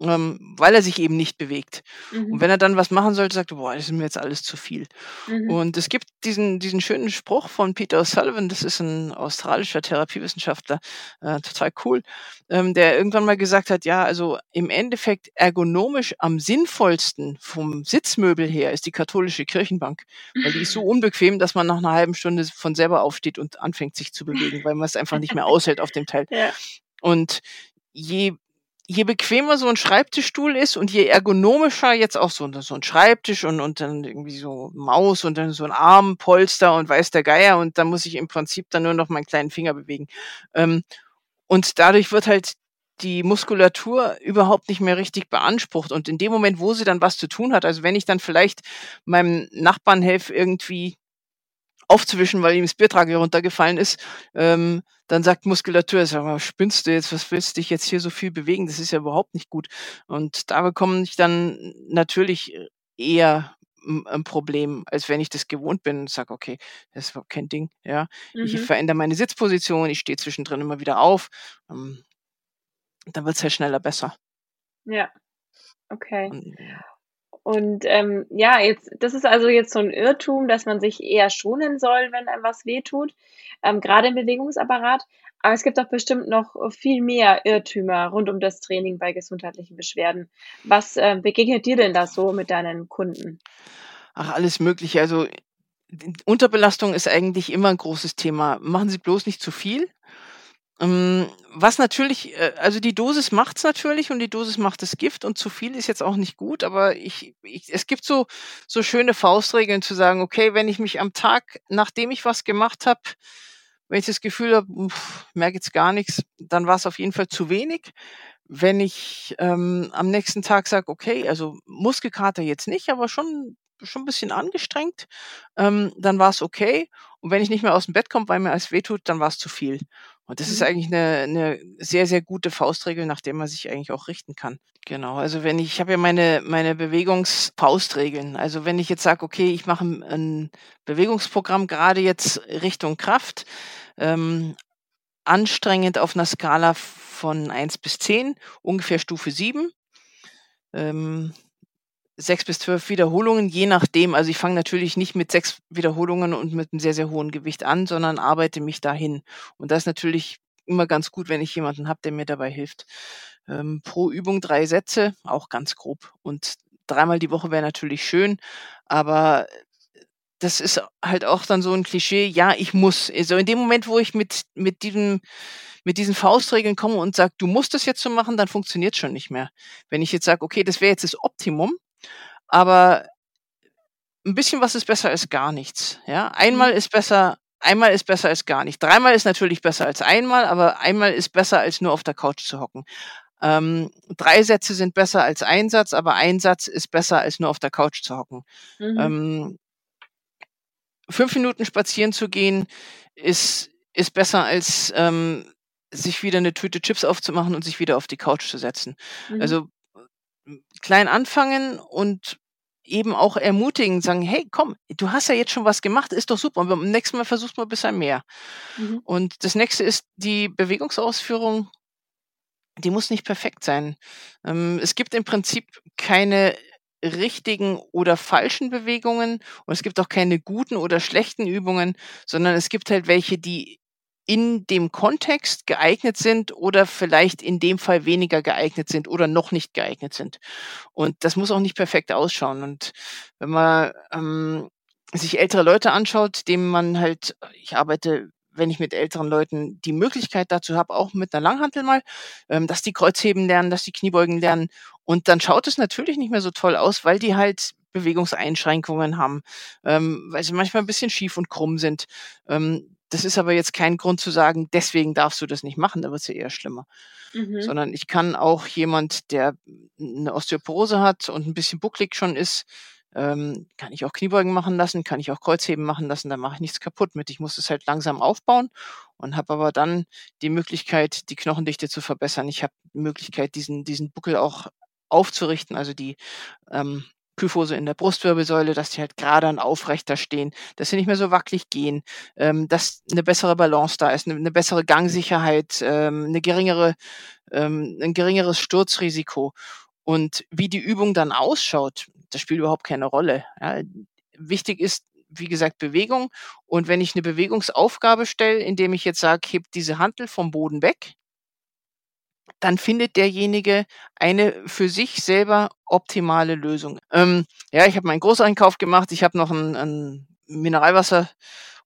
ähm, weil er sich eben nicht bewegt. Und Mhm. wenn er dann was machen sollte, sagt er: „Boah, das ist mir jetzt alles zu viel.“ Mhm. Und es gibt diesen diesen schönen Spruch von Peter O'Sullivan, das ist 'n australischer Therapiewissenschaftler, äh, total cool, ähm, der irgendwann mal gesagt hat: „Ja, also im Endeffekt ergonomisch am sinnvollsten vom Sitzmöbel her ist die katholische Kirchenbank, weil die ist so unbequem, dass man nach 'ner halben Stunde von selber aufsteht und anfängt, sich zu bewegen, weil man's einfach nicht mehr aushält auf dem Teil.“ Ja. Und je je bequemer so 'n Schreibtischstuhl ist und je ergonomischer jetzt auch so so 'n Schreibtisch und und dann irgendwie so Maus und dann so 'n Armpolster und weiß der Geier und dann muss ich im Prinzip dann nur noch meinen kleinen Finger bewegen. Ähm, und dadurch wird halt die Muskulatur überhaupt nicht mehr richtig beansprucht. Und in dem Moment, wo sie dann was zu tun hat also wenn ich dann vielleicht meinem Nachbarn helfe, irgendwie aufzuwischen, weil ihm das Biertrage runtergefallen ist, ähm, dann sagt Muskulatur: „Sag mal, spinnst du jetzt? Was willst dich jetzt hier so viel bewegen? Das ist ja überhaupt nicht gut.“ Und da bekomme ich dann natürlich, eher 'n 'n Problem, als wenn ich das gewohnt bin und sage: „Okay, das ist überhaupt kein Ding“, ja? Ich Mhm. verändere meine Sitzposition, ich stehe zwischendrin immer wieder auf, ähm dann wird's halt schneller besser. Ja, okay. Und, ja. Und, ähm, ja, jetzt das ist also jetzt so 'n Irrtum, dass man sich eher schonen soll, wenn einem was wehtut, ähm, grade im Bewegungsapparat. Aber es gibt doch bestimmt noch, viel mehr Irrtümer rund um das Training bei gesundheitlichen Beschwerden. Was, äh, begegnet dir denn da so mit deinen Kunden? Ach, alles Mögliche. Also, Unterbelastung ist eigentlich immer 'n großes Thema. Machen Sie bloß nicht zu viel. Hm, was natürlich äh, also die Dosis macht's natürlich und die Dosis macht das Gift und zu viel ist jetzt auch nicht gut, aber ich ich es gibt so so schöne Faustregeln zu sagen: „Okay, wenn ich mich am Tag, nachdem ich was gemacht habe Wenn ich das Gefühl habe, merke jetzt gar nichts, dann war es auf jeden Fall zu wenig. Wenn ich ähm, am nächsten Tag sage, okay, also Muskelkater jetzt nicht, aber schon schon ein bisschen angestrengt, ähm, dann war es okay. Und wenn ich nicht mehr aus dem Bett komme, weil mir alles wehtut, dann war es zu viel. Und das ist Mhm. eigentlich eine, eine sehr, sehr gute Faustregel, nach der man sich eigentlich auch richten kann. Genau. Also wenn ich, ich habe ja meine, meine Bewegungsfaustregeln. Also wenn ich jetzt sage, okay, ich mache ein, Bewegungsprogramm gerade jetzt Richtung Kraft, ähm, anstrengend auf einer Skala von 1 bis 10, ungefähr Stufe 7. Ähm, sechs bis zwölf Wiederholungen, je nachdem. Also ich fange natürlich nicht mit sechs Wiederholungen und mit einem sehr, sehr hohen Gewicht an, sondern arbeite mich dahin. Und das ist natürlich immer ganz gut, wenn ich jemanden habe, der mir dabei hilft. Ähm, pro Übung drei Sätze, auch ganz grob. Und dreimal die Woche wäre natürlich schön, aber das ist halt auch dann so ein Klischee, ja, ich muss. Also in dem Moment, wo ich mit, mit diesem mit diesen Faustregeln komme und sage, du musst das jetzt so machen, dann funktioniert schon nicht mehr. Wenn ich jetzt sage, okay, das wäre jetzt das Optimum, aber ein bisschen was ist besser als gar nichts. Ja, einmal Mhm. ist besser, einmal ist besser als gar nicht. Dreimal ist natürlich besser als einmal, aber einmal ist besser als nur auf der Couch zu hocken. Ähm, drei Sätze sind besser als ein Satz, aber ein Satz ist besser als nur auf der Couch zu hocken. Mhm. Ähm, fünf Minuten spazieren zu gehen ist, ist besser als ähm, sich wieder eine Tüte Chips aufzumachen und sich wieder auf die Couch zu setzen. Mhm. Also klein anfangen und eben auch ermutigen, sagen, hey, komm, du hast ja jetzt schon was gemacht, ist doch super. Und beim nächsten Mal versuchst du mal ein bisschen mehr. Mhm. Und das nächste ist die Bewegungsausführung. Die muss nicht perfekt sein. Ähm, es gibt im Prinzip keine richtigen oder falschen Bewegungen und es gibt auch keine guten oder schlechten Übungen, sondern es gibt halt welche, die in dem Kontext geeignet sind oder vielleicht in dem Fall weniger geeignet sind oder noch nicht geeignet sind. Und das muss auch nicht perfekt ausschauen. Und wenn man ähm, sich ältere Leute anschaut, denen man halt, ich arbeite, wenn ich mit älteren Leuten die Möglichkeit dazu habe, auch mit einer Langhantel mal, ähm, dass die Kreuzheben lernen, dass die Kniebeugen lernen. Und dann schaut es natürlich nicht mehr so toll aus, weil die halt Bewegungseinschränkungen haben, ähm, weil sie manchmal ein bisschen schief und krumm sind. Ähm, das ist aber jetzt kein Grund zu sagen, deswegen darfst du das nicht machen, da wird es ja eher schlimmer. Mhm. Sondern ich kann auch jemand, der eine Osteoporose hat und ein bisschen bucklig schon ist, ähm, kann ich auch Kniebeugen machen lassen, kann ich auch Kreuzheben machen lassen, da mache ich nichts kaputt mit. Ich muss es halt langsam aufbauen und habe aber dann die Möglichkeit, die Knochendichte zu verbessern. Ich habe die Möglichkeit, diesen, diesen Buckel auch aufzurichten, also die ähm, Kyphose in der Brustwirbelsäule, dass die halt gerade und aufrechter stehen, dass sie nicht mehr so wackelig gehen, ähm, dass eine bessere Balance da ist, eine, eine bessere Gangsicherheit, ähm, eine geringere, ähm, ein geringeres Sturzrisiko. Und wie die Übung dann ausschaut, das spielt überhaupt keine Rolle. Ja. Wichtig ist, wie gesagt, Bewegung. Und wenn ich eine Bewegungsaufgabe stelle, indem ich jetzt sage, heb diese Hantel vom Boden weg, dann findet derjenige eine für sich selber optimale Lösung. Ähm, ja, ich habe meinen Großeinkauf gemacht, ich habe noch ein, ein Mineralwasser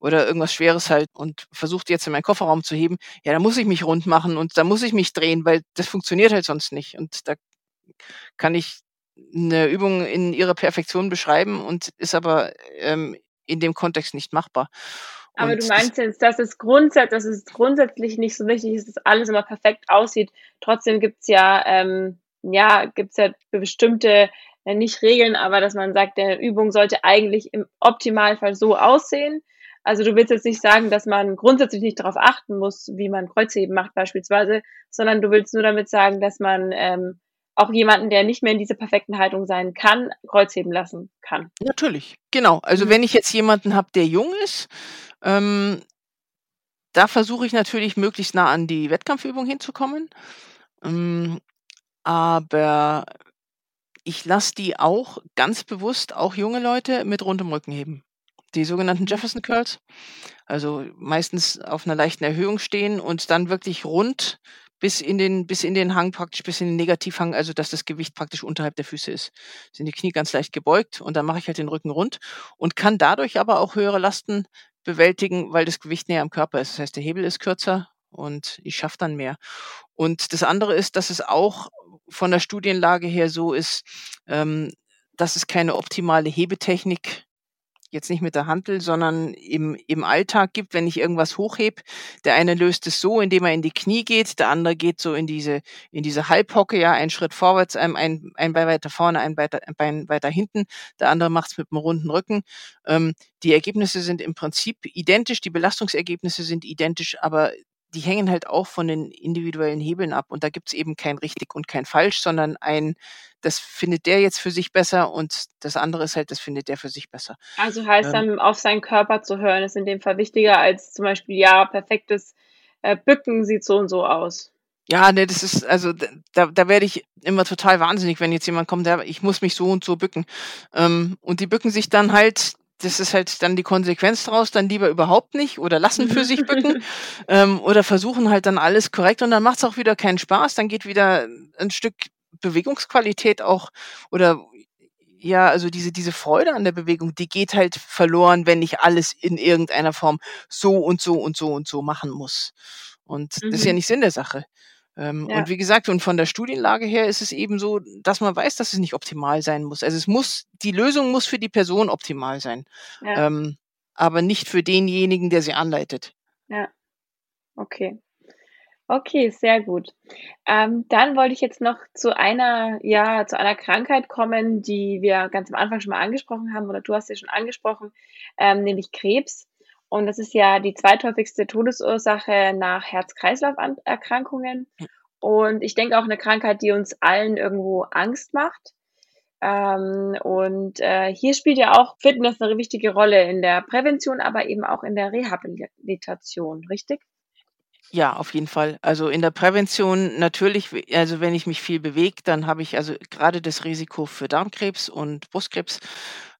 oder irgendwas Schweres halt und versucht jetzt in meinen Kofferraum zu heben. Ja, da muss ich mich rund machen und da muss ich mich drehen, weil das funktioniert halt sonst nicht. Und da kann ich eine Übung in ihrer Perfektion beschreiben und ist aber ähm, in dem Kontext nicht machbar. Aber Und du meinst jetzt, dass es, grundsä dass es grundsätzlich nicht so wichtig ist, dass alles immer perfekt aussieht. Trotzdem gibt's ja, ähm, ja, gibt's ja bestimmte, äh, nicht Regeln, aber dass man sagt, der Übung sollte eigentlich im Optimalfall so aussehen. Also du willst jetzt nicht sagen, dass man grundsätzlich nicht darauf achten muss, wie man Kreuzheben macht beispielsweise, sondern du willst nur damit sagen, dass man ähm, auch jemanden, der nicht mehr in dieser perfekten Haltung sein kann, Kreuzheben lassen kann. natürlich, genau. Also Mhm. wenn ich jetzt jemanden habe, der jung ist, ähm, da versuche ich natürlich möglichst nah an die Wettkampfübung hinzukommen. Ähm, aber ich lasse die auch ganz bewusst, auch junge Leute, mit rundem Rücken heben. Die sogenannten Mhm. Jefferson Curls. Also meistens auf einer leichten Erhöhung stehen und dann wirklich rund bis in den, bis in den Hang praktisch, bis in den Negativhang, also dass das Gewicht praktisch unterhalb der Füße ist. Sind die Knie ganz leicht gebeugt und dann mache ich halt den Rücken rund und kann dadurch aber auch höhere Lasten bewältigen, weil das Gewicht näher am Körper ist. Das heißt, der Hebel ist kürzer und ich schaffe dann mehr. Und das andere ist, dass es auch von der Studienlage her so ist, ähm, dass es keine optimale Hebetechnik jetzt nicht mit der Hantel, sondern im, im Alltag gibt, wenn ich irgendwas hochhebe. Der eine löst es so, indem er in die Knie geht, der andere geht so in diese, in diese Halbhocke, ja, einen Schritt vorwärts, ein, ein, ein Bein weiter vorne, ein Bein, ein Bein weiter hinten, der andere macht es mit einem runden Rücken. Ähm, die Ergebnisse sind im Prinzip identisch, die Belastungsergebnisse sind identisch, aber die hängen halt auch von den individuellen Hebeln ab. Und da gibt's eben kein richtig und kein falsch, sondern ein, das findet der jetzt für sich besser und das andere ist halt, das findet der für sich besser. Also heißt ähm, dann, auf seinen Körper zu hören, ist in dem Fall wichtiger als zum Beispiel, ja, perfektes äh, Bücken sieht so und so aus. Ja, ne, das ist, also da, da werde ich immer total wahnsinnig, wenn jetzt jemand kommt, der, ich muss mich so und so bücken. Ähm, und die bücken sich dann halt das ist halt dann die Konsequenz daraus, dann lieber überhaupt nicht oder lassen für sich bücken ähm, oder versuchen halt dann alles korrekt und dann macht es auch wieder keinen Spaß, dann geht wieder ein Stück Bewegungsqualität auch oder ja, also diese, diese Freude an der Bewegung, die geht halt verloren, wenn ich alles in irgendeiner Form so und so und so und so machen muss. Und mhm. das ist ja mhm. nicht Sinn der Sache. Ähm, ja. Und wie gesagt, und von der Studienlage her ist es eben so, dass man weiß, dass es nicht optimal sein muss. Also es muss, die Lösung muss für die Person optimal sein, ja. ähm, aber nicht für denjenigen, der sie anleitet. Ja, okay. Okay, sehr gut. Ähm, dann wollte ich jetzt noch zu einer, ja, zu einer Krankheit kommen, die wir ganz am Anfang schon mal angesprochen haben, oder du hast sie schon angesprochen, ähm, nämlich Krebs. Und das ist ja die zweithäufigste Todesursache nach Herz-Kreislauf-Erkrankungen. Und ich denke auch eine Krankheit, die uns allen irgendwo Angst macht. Ähm, und äh, hier spielt ja auch Fitness eine wichtige Rolle in der Prävention, aber eben auch in der Rehabilitation, richtig? Ja, auf jeden Fall. Also in der Prävention natürlich, also wenn ich mich viel bewege, dann habe ich also gerade das Risiko für Darmkrebs und Brustkrebs.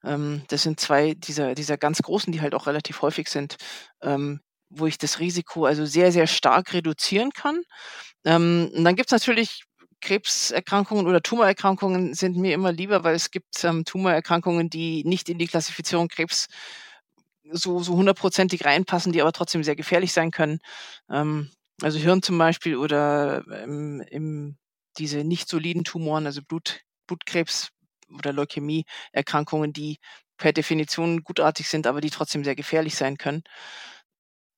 Ähm, das sind zwei dieser, dieser ganz großen, die halt auch relativ häufig sind, ähm, wo ich das Risiko also sehr, sehr stark reduzieren kann. Ähm, und dann gibt's natürlich Krebserkrankungen oder Tumorerkrankungen sind mir immer lieber, weil es gibt ähm, Tumorerkrankungen, die nicht in die Klassifizierung Krebs so, so hundertprozentig reinpassen, die aber trotzdem sehr gefährlich sein können. Ähm, also Hirn zum Beispiel oder ähm, im, diese nicht soliden Tumoren, also Blut, Blutkrebs oder Leukämie-Erkrankungen, die per Definition gutartig sind, aber die trotzdem sehr gefährlich sein können.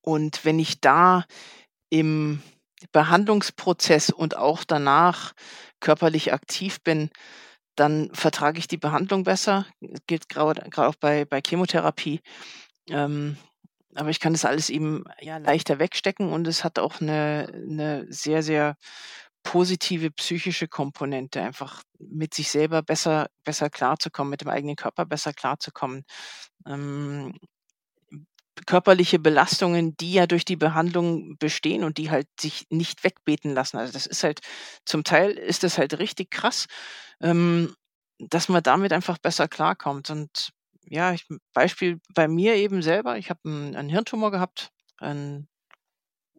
Und wenn ich da im Behandlungsprozess und auch danach körperlich aktiv bin, dann vertrage ich die Behandlung besser. Gilt gerade auch bei, bei Chemotherapie. Ähm, aber ich kann das alles eben ja leichter wegstecken und es hat auch eine, eine sehr, sehr positive psychische Komponente, einfach mit sich selber besser, besser klarzukommen, mit dem eigenen Körper besser klarzukommen. Ähm, körperliche Belastungen, die ja durch die Behandlung bestehen und die halt sich nicht wegbeten lassen. Also das ist halt, zum Teil ist das halt richtig krass, ähm, dass man damit einfach besser klarkommt. Und ja, ich, Beispiel bei mir eben selber, ich habe einen, einen Hirntumor gehabt, ein,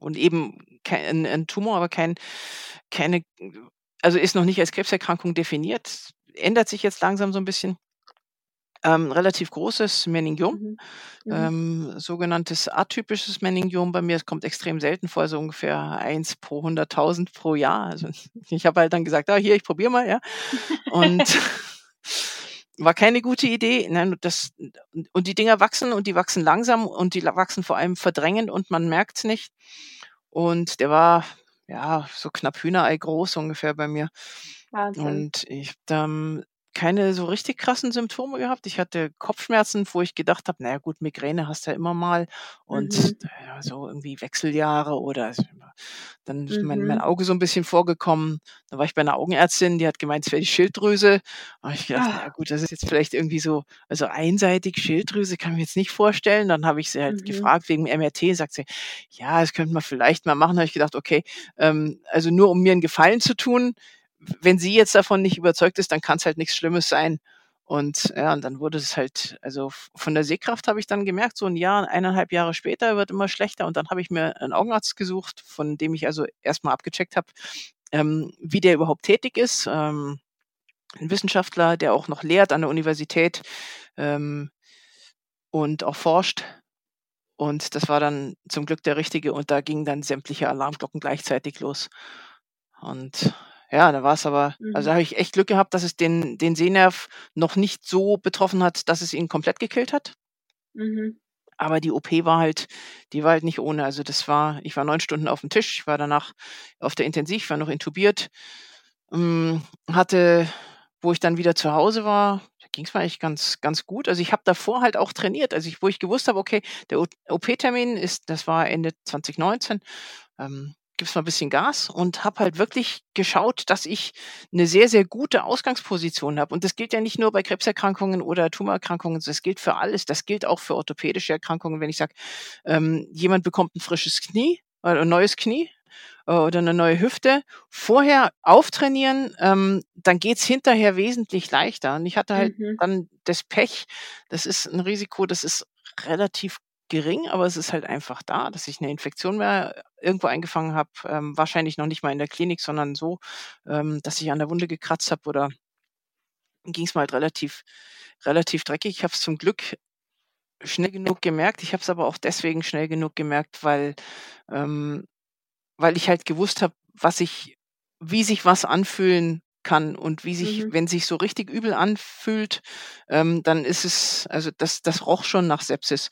und eben kein, ein Tumor, aber kein, keine, also ist noch nicht als Krebserkrankung definiert, ändert sich jetzt langsam so ein bisschen. Ähm, relativ großes Meningiom, mhm. Mhm. Ähm, sogenanntes atypisches Meningiom bei mir. Es kommt extrem selten vor, so ungefähr eins pro 100.000 pro Jahr. Also ich habe halt dann gesagt, ah, hier, ich probiere mal, ja. Und war keine gute Idee. Nein, das, und die Dinger wachsen und die wachsen langsam und die wachsen vor allem verdrängend und man merkt es nicht. Und der war ja so knapp Hühnerei groß ungefähr bei mir. Wahnsinn. Und ich habe dann keine so richtig krassen Symptome gehabt. Ich hatte Kopfschmerzen, wo ich gedacht habe, naja gut, Migräne hast du ja immer mal und mhm. ja, so irgendwie Wechseljahre oder dann ist mein, mein mhm. Auge so ein bisschen vorgekommen. Dann war ich bei einer Augenärztin, die hat gemeint, es wäre die Schilddrüse. Und ich gedacht, ah. na gut, das ist jetzt vielleicht irgendwie so, also einseitig Schilddrüse kann ich mir jetzt nicht vorstellen. Dann habe ich sie halt mhm. gefragt wegen MRT, sagt sie, ja, das könnte man vielleicht mal machen. Da habe ich gedacht, okay, ähm, also nur um mir einen Gefallen zu tun, wenn sie jetzt davon nicht überzeugt ist, dann kann es halt nichts Schlimmes sein. Und ja, und dann wurde es halt, also von der Sehkraft habe ich dann gemerkt, so ein Jahr, eineinhalb Jahre später wird immer schlechter. Und dann habe ich mir einen Augenarzt gesucht, von dem ich also erstmal abgecheckt habe, ähm, wie der überhaupt tätig ist. Ähm, ein Wissenschaftler, der auch noch lehrt an der Universität ähm, und auch forscht. Und das war dann zum Glück der richtige und da gingen dann sämtliche Alarmglocken gleichzeitig los. Und ja, da war es aber, also da mhm. habe ich echt Glück gehabt, dass es den, den Sehnerv noch nicht so betroffen hat, dass es ihn komplett gekillt hat. Mhm. Aber die OP war halt, die war halt nicht ohne. Also das war, ich war neun Stunden auf dem Tisch, ich war danach auf der Intensiv, war noch intubiert, ähm, hatte, wo ich dann wieder zu Hause war, da ging es mir eigentlich ganz, ganz gut. Also ich habe davor halt auch trainiert, also ich, wo ich gewusst habe, okay, der OP-Termin ist, das war Ende 2019, ähm, gib's mal ein bisschen Gas und habe halt wirklich geschaut, dass ich eine sehr, sehr gute Ausgangsposition habe. Und das gilt ja nicht nur bei Krebserkrankungen oder Tumorerkrankungen, das gilt für alles. Das gilt auch für orthopädische Erkrankungen. Wenn ich sage, ähm, jemand bekommt ein frisches Knie oder ein neues Knie äh, oder eine neue Hüfte, vorher auftrainieren, ähm, dann geht's hinterher wesentlich leichter. Und ich hatte halt mhm. dann das Pech, das ist ein Risiko, das ist relativ gering, aber es ist halt einfach da, dass ich eine Infektion mehr irgendwo eingefangen habe. Ähm, wahrscheinlich noch nicht mal in der Klinik, sondern so, ähm, dass ich an der Wunde gekratzt habe oder ging es mal halt relativ, relativ dreckig. Ich habe es zum Glück schnell genug gemerkt. Ich habe es aber auch deswegen schnell genug gemerkt, weil, ähm, weil ich halt gewusst habe, was ich, wie sich was anfühlen kann und wie sich, mhm. wenn sich so richtig übel anfühlt, ähm, dann ist es, also das, das roch schon nach Sepsis.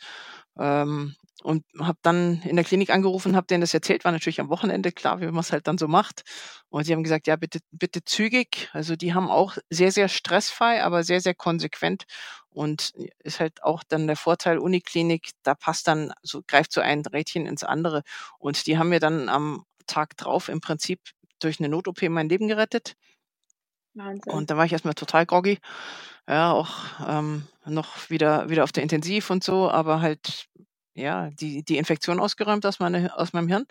Ähm, und habe dann in der Klinik angerufen, habe denen das erzählt, war natürlich am Wochenende, klar, wie man es halt dann so macht. Und sie haben gesagt, ja, bitte, bitte zügig. Also die haben auch sehr, sehr stressfrei, aber sehr, sehr konsequent. Und ist halt auch dann der Vorteil Uniklinik, da passt dann, so greift so ein Rädchen ins andere. Und die haben mir dann am Tag drauf im Prinzip durch eine Not-OP mein Leben gerettet. Wahnsinn. Und da war ich erstmal total groggy. Ja, auch ähm, noch wieder, wieder auf der Intensiv und so, aber halt, ja, die, die Infektion ausgeräumt aus, meine, aus meinem Hirn.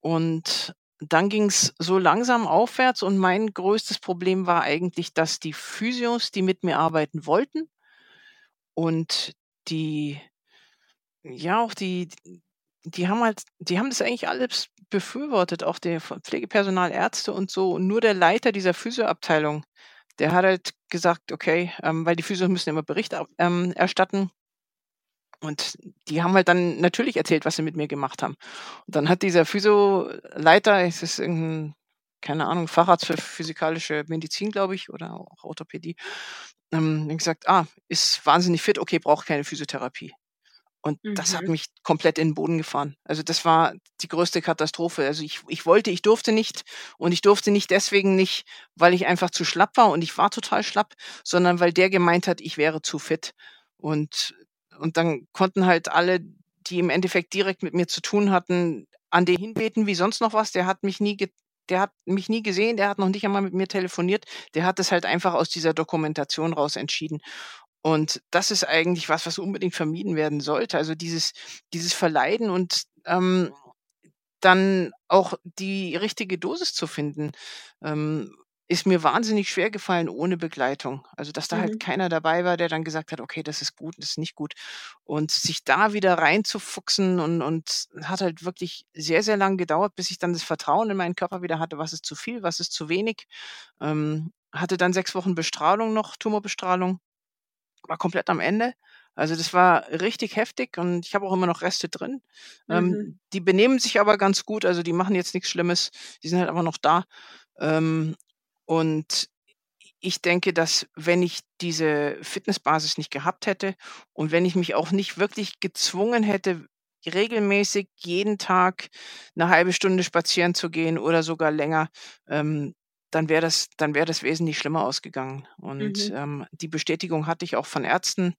Und dann ging es so langsam aufwärts und mein größtes Problem war eigentlich, dass die Physios, die mit mir arbeiten wollten und die, ja, auch die, die haben halt, die haben das eigentlich alles befürwortet, auch der Pflegepersonal, Ärzte und so. Und nur der Leiter dieser Physioabteilung, der hat halt gesagt, okay, ähm, weil die Physios müssen immer Bericht ähm, erstatten. Und die haben halt dann natürlich erzählt, was sie mit mir gemacht haben. Und dann hat dieser Physioleiter, es ist irgendein, keine Ahnung, Facharzt für physikalische Medizin, glaube ich, oder auch Orthopädie, ähm, gesagt, ah, ist wahnsinnig fit, okay, braucht keine Physiotherapie. Und das hat mhm. mich komplett in den Boden gefahren. Also das war die größte Katastrophe. Also ich, ich wollte, ich durfte nicht und ich durfte nicht deswegen nicht, weil ich einfach zu schlapp war und ich war total schlapp, sondern weil der gemeint hat, ich wäre zu fit. Und, und dann konnten halt alle, die im Endeffekt direkt mit mir zu tun hatten, an den hinbeten wie sonst noch was. Der hat mich nie der hat mich nie gesehen, der hat noch nicht einmal mit mir telefoniert, der hat es halt einfach aus dieser Dokumentation raus entschieden. Und das ist eigentlich was, was unbedingt vermieden werden sollte. Also dieses, dieses Verleiden und ähm, dann auch die richtige Dosis zu finden, ähm, ist mir wahnsinnig schwer gefallen ohne Begleitung. Also dass da halt mhm. halt keiner dabei war, der dann gesagt hat, okay, das ist gut, das ist nicht gut. Und sich da wieder reinzufuchsen und, und hat halt wirklich sehr, sehr lang gedauert, bis ich dann das Vertrauen in meinen Körper wieder hatte, was ist zu viel, was ist zu wenig. Ähm, hatte dann sechs Wochen Bestrahlung noch, Tumorbestrahlung war komplett am Ende. Also das war richtig heftig und ich habe auch immer noch Reste drin. Ähm, mhm. die benehmen sich aber ganz gut, also die machen jetzt nichts Schlimmes, die sind halt aber noch da. Ähm, und ich denke, dass wenn ich diese Fitnessbasis nicht gehabt hätte und wenn ich mich auch nicht wirklich gezwungen hätte, regelmäßig jeden Tag eine halbe Stunde spazieren zu gehen oder sogar länger, ähm, dann wäre das, dann wäre das wesentlich schlimmer ausgegangen. Und mhm. ähm, die Bestätigung hatte ich auch von Ärzten.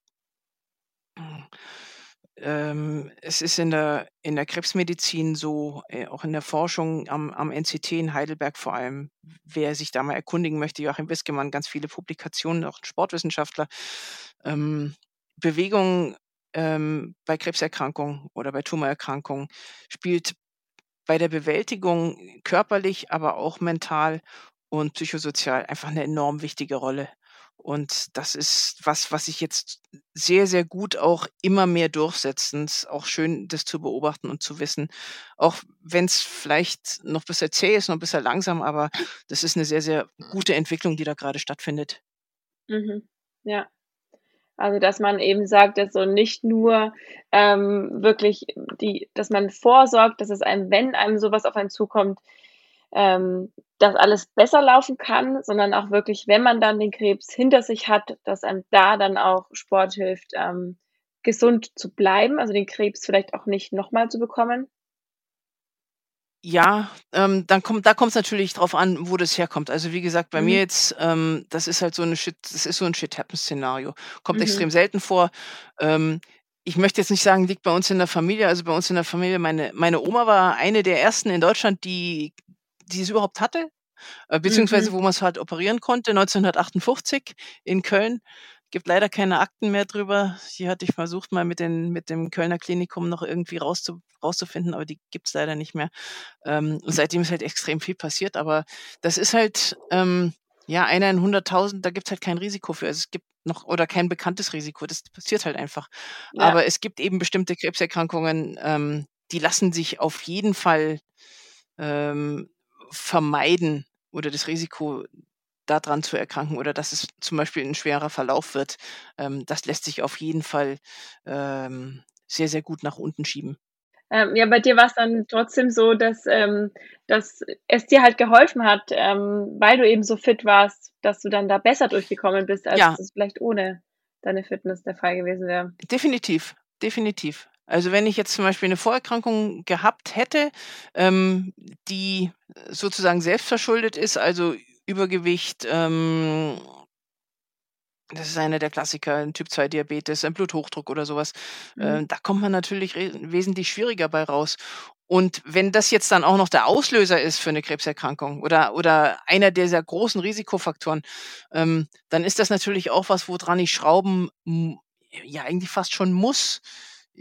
Ähm, es ist in der, in der Krebsmedizin so, äh, auch in der Forschung am, am NCT in Heidelberg vor allem, wer sich da mal erkundigen möchte, Joachim Wiskemann, ganz viele Publikationen, auch ein Sportwissenschaftler. Ähm, Bewegung ähm, bei Krebserkrankungen oder bei Tumorerkrankungen spielt bei der Bewältigung körperlich, aber auch mental und psychosozial einfach eine enorm wichtige Rolle. Und das ist was, was sich jetzt sehr, sehr gut auch immer mehr durchsetzt. Und es ist auch schön, das zu beobachten und zu wissen. Auch wenn es vielleicht noch ein bisschen zäh ist, noch ein bisschen langsam, aber das ist eine sehr, sehr gute Entwicklung, die da gerade stattfindet. Mhm. Ja. Also, dass man eben sagt, dass so nicht nur ähm, wirklich die, dass man vorsorgt, dass es einem, wenn einem sowas auf einen zukommt, ähm, dass alles besser laufen kann, sondern auch wirklich, wenn man dann den Krebs hinter sich hat, dass einem da dann auch Sport hilft, ähm, gesund zu bleiben, also den Krebs vielleicht auch nicht nochmal zu bekommen? Ja, ähm, dann kommt da kommt's natürlich drauf an, wo das herkommt. Also, wie gesagt, bei mir Mhm. jetzt, ähm, das ist halt so 'ne Shit das ist so 'n Shit-Happens-Szenario. Kommt Mhm. extrem selten vor. Ähm, ich möchte jetzt nicht sagen, liegt bei uns in der Familie. Also, bei uns in der Familie meine meine Oma war eine der ersten in Deutschland, die die es überhaupt hatte, äh, beziehungsweise Mhm. wo man's halt operieren konnte, 1958 in Köln. Gibt leider keine Akten mehr drüber. Die hatte ich versucht, mal mit den mit dem Kölner Klinikum noch irgendwie rauszu rauszufinden, aber die gibt's leider nicht mehr. Ähm, und seitdem ist halt extrem viel passiert, aber das ist halt, ähm, ja, einer in 100.000, da gibt's halt kein Risiko für. Also, es gibt noch oder kein bekanntes Risiko. Das passiert halt einfach. Ja. Aber es gibt eben bestimmte Krebserkrankungen, ähm, die lassen sich auf jeden Fall, ähm, vermeiden oder das Risiko, da dran zu erkranken oder dass es zum Beispiel 'n schwerer Verlauf wird, ähm, das lässt sich auf jeden Fall, ähm, sehr, sehr gut nach unten schieben. Ähm, ja, bei dir war's dann trotzdem so, dass, ähm dass es dir halt geholfen hat, ähm, weil du eben so fit warst, dass du dann da besser durchgekommen bist, als Ja. das vielleicht ohne deine Fitness der Fall gewesen wäre? Definitiv, definitiv. Also, wenn ich jetzt zum Beispiel 'ne Vorerkrankung gehabt hätte, ähm, die sozusagen selbstverschuldet ist, also Übergewicht, ähm das ist einer der Klassiker, 'n Typ-2-Diabetes, ein Bluthochdruck oder so was. Mhm. Äh, da kommt man natürlich wesentlich schwieriger bei raus. Und wenn das jetzt dann auch noch der Auslöser ist für 'ne Krebserkrankung oder oder einer dieser großen Risikofaktoren, ähm, dann ist das natürlich auch was, wodran ich schrauben ja, eigentlich fast schon muss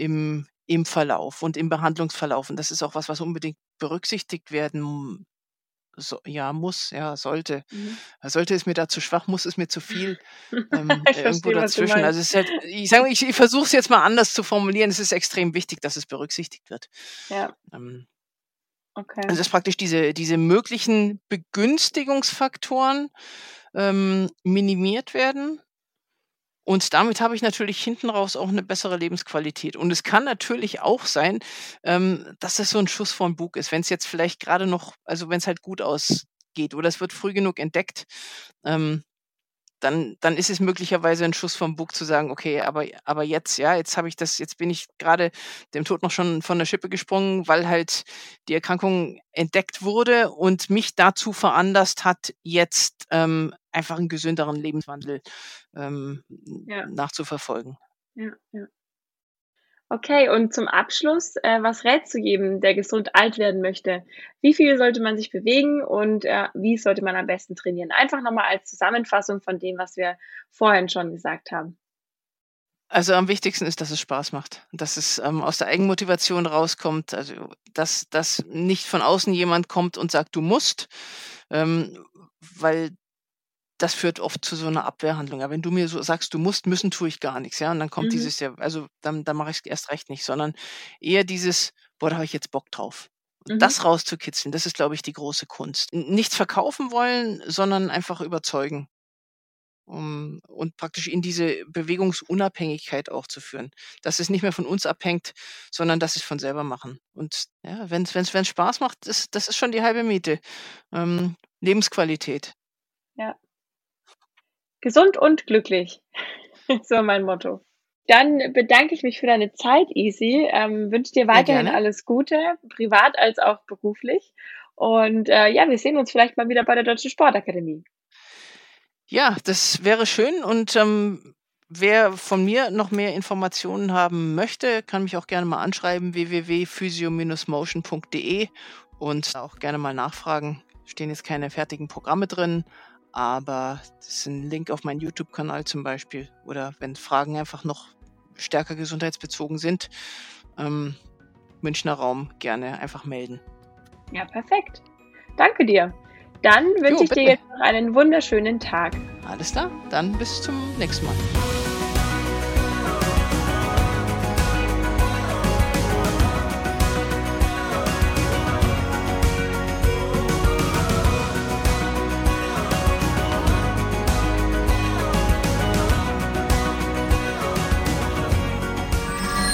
im im Verlauf und im Behandlungsverlauf. Und das ist auch was, was unbedingt berücksichtigt werden so ja, muss, ja, sollte. Mhm. Sollte ist mir da zu schwach, muss ist mir zu viel, ähm, Ich irgendwo verstehe, dazwischen. Also, es ist halt ich sage ich ich versuche es jetzt mal anders zu formulieren. Es ist extrem wichtig, dass es berücksichtigt wird. Ja. Ähm Okay. also, dass praktisch diese diese möglichen Begünstigungsfaktoren, ähm, minimiert werden. Und damit habe ich natürlich hinten raus auch 'ne bessere Lebensqualität. Und es kann natürlich auch sein, ähm, dass das so 'n Schuss vorm Bug ist. Wenn's jetzt vielleicht grade noch also, wenn's halt gut ausgeht oder es wird früh genug entdeckt, ähm, dann dann ist es möglicherweise 'n Schuss vorm Bug zu sagen: „Okay, aber aber jetzt, ja, jetzt habe ich das jetzt bin ich grade dem Tod noch schon von der Schippe gesprungen, weil halt die Erkrankung entdeckt wurde und mich dazu veranlasst hat, jetzt, ähm, einfach 'n gesünderen Lebenswandel, ähm, Ja. nachzuverfolgen.“ Ja, ja. Okay, und zum Abschluss, äh, was rätst du jedem, der gesund alt werden möchte? Wie viel sollte man sich bewegen und, äh, wie sollte man am besten trainieren? Einfach noch mal als Zusammenfassung von dem, was wir vorhin schon gesagt haben. Also, am wichtigsten ist, dass es Spaß macht, dass es, ähm, aus der Eigenmotivation rauskommt, also, dass dass nicht von außen jemand kommt und sagt: „Du musst“, ähm, weil das führt oft zu so 'ner Abwehrhandlung. Aber wenn du mir so sagst: „Du musst“, müssen tue ich gar nix, ja? Und dann kommt Mhm. dieses ja also, dann dann mache ich's erst recht nicht, sondern eher dieses: „Boah, da habe ich jetzt Bock drauf.“ Und Mhm. das rauszukitzeln, das ist, glaube ich, die große Kunst. Nichts verkaufen wollen, sondern einfach überzeugen. Um und praktisch in diese Bewegungsunabhängigkeit auch zu führen, dass es nicht mehr von uns abhängt, sondern dass sie's von selber machen. Und ja, wenn's wenn's wenn's Spaß macht, das das ist schon die halbe Miete. Ähm, Lebensqualität. Ja. Gesund und glücklich, so mein Motto. Dann bedanke ich mich für deine Zeit, Easy, ähm, wünsche dir weiterhin gerne. alles Gute, privat als auch beruflich. Und, äh, ja, wir sehen uns vielleicht mal wieder bei der Deutschen Sportakademie. Ja, das wäre schön und, ähm, wer von mir noch mehr Informationen haben möchte, kann mich auch gerne mal anschreiben, www.physio-motion.de und auch gerne mal nachfragen. Stehen jetzt keine fertigen Programme drin, aber das ist 'n Link auf meinen YouTube-Kanal zum Beispiel. Oder wenn Fragen einfach noch stärker gesundheitsbezogen sind, ähm, Münchner Raum, gerne einfach melden. Ja, perfekt. Danke dir. Dann wünsche ich dir bitte. jetzt noch einen wunderschönen Tag. Alles klar, dann bis zum nächsten Mal.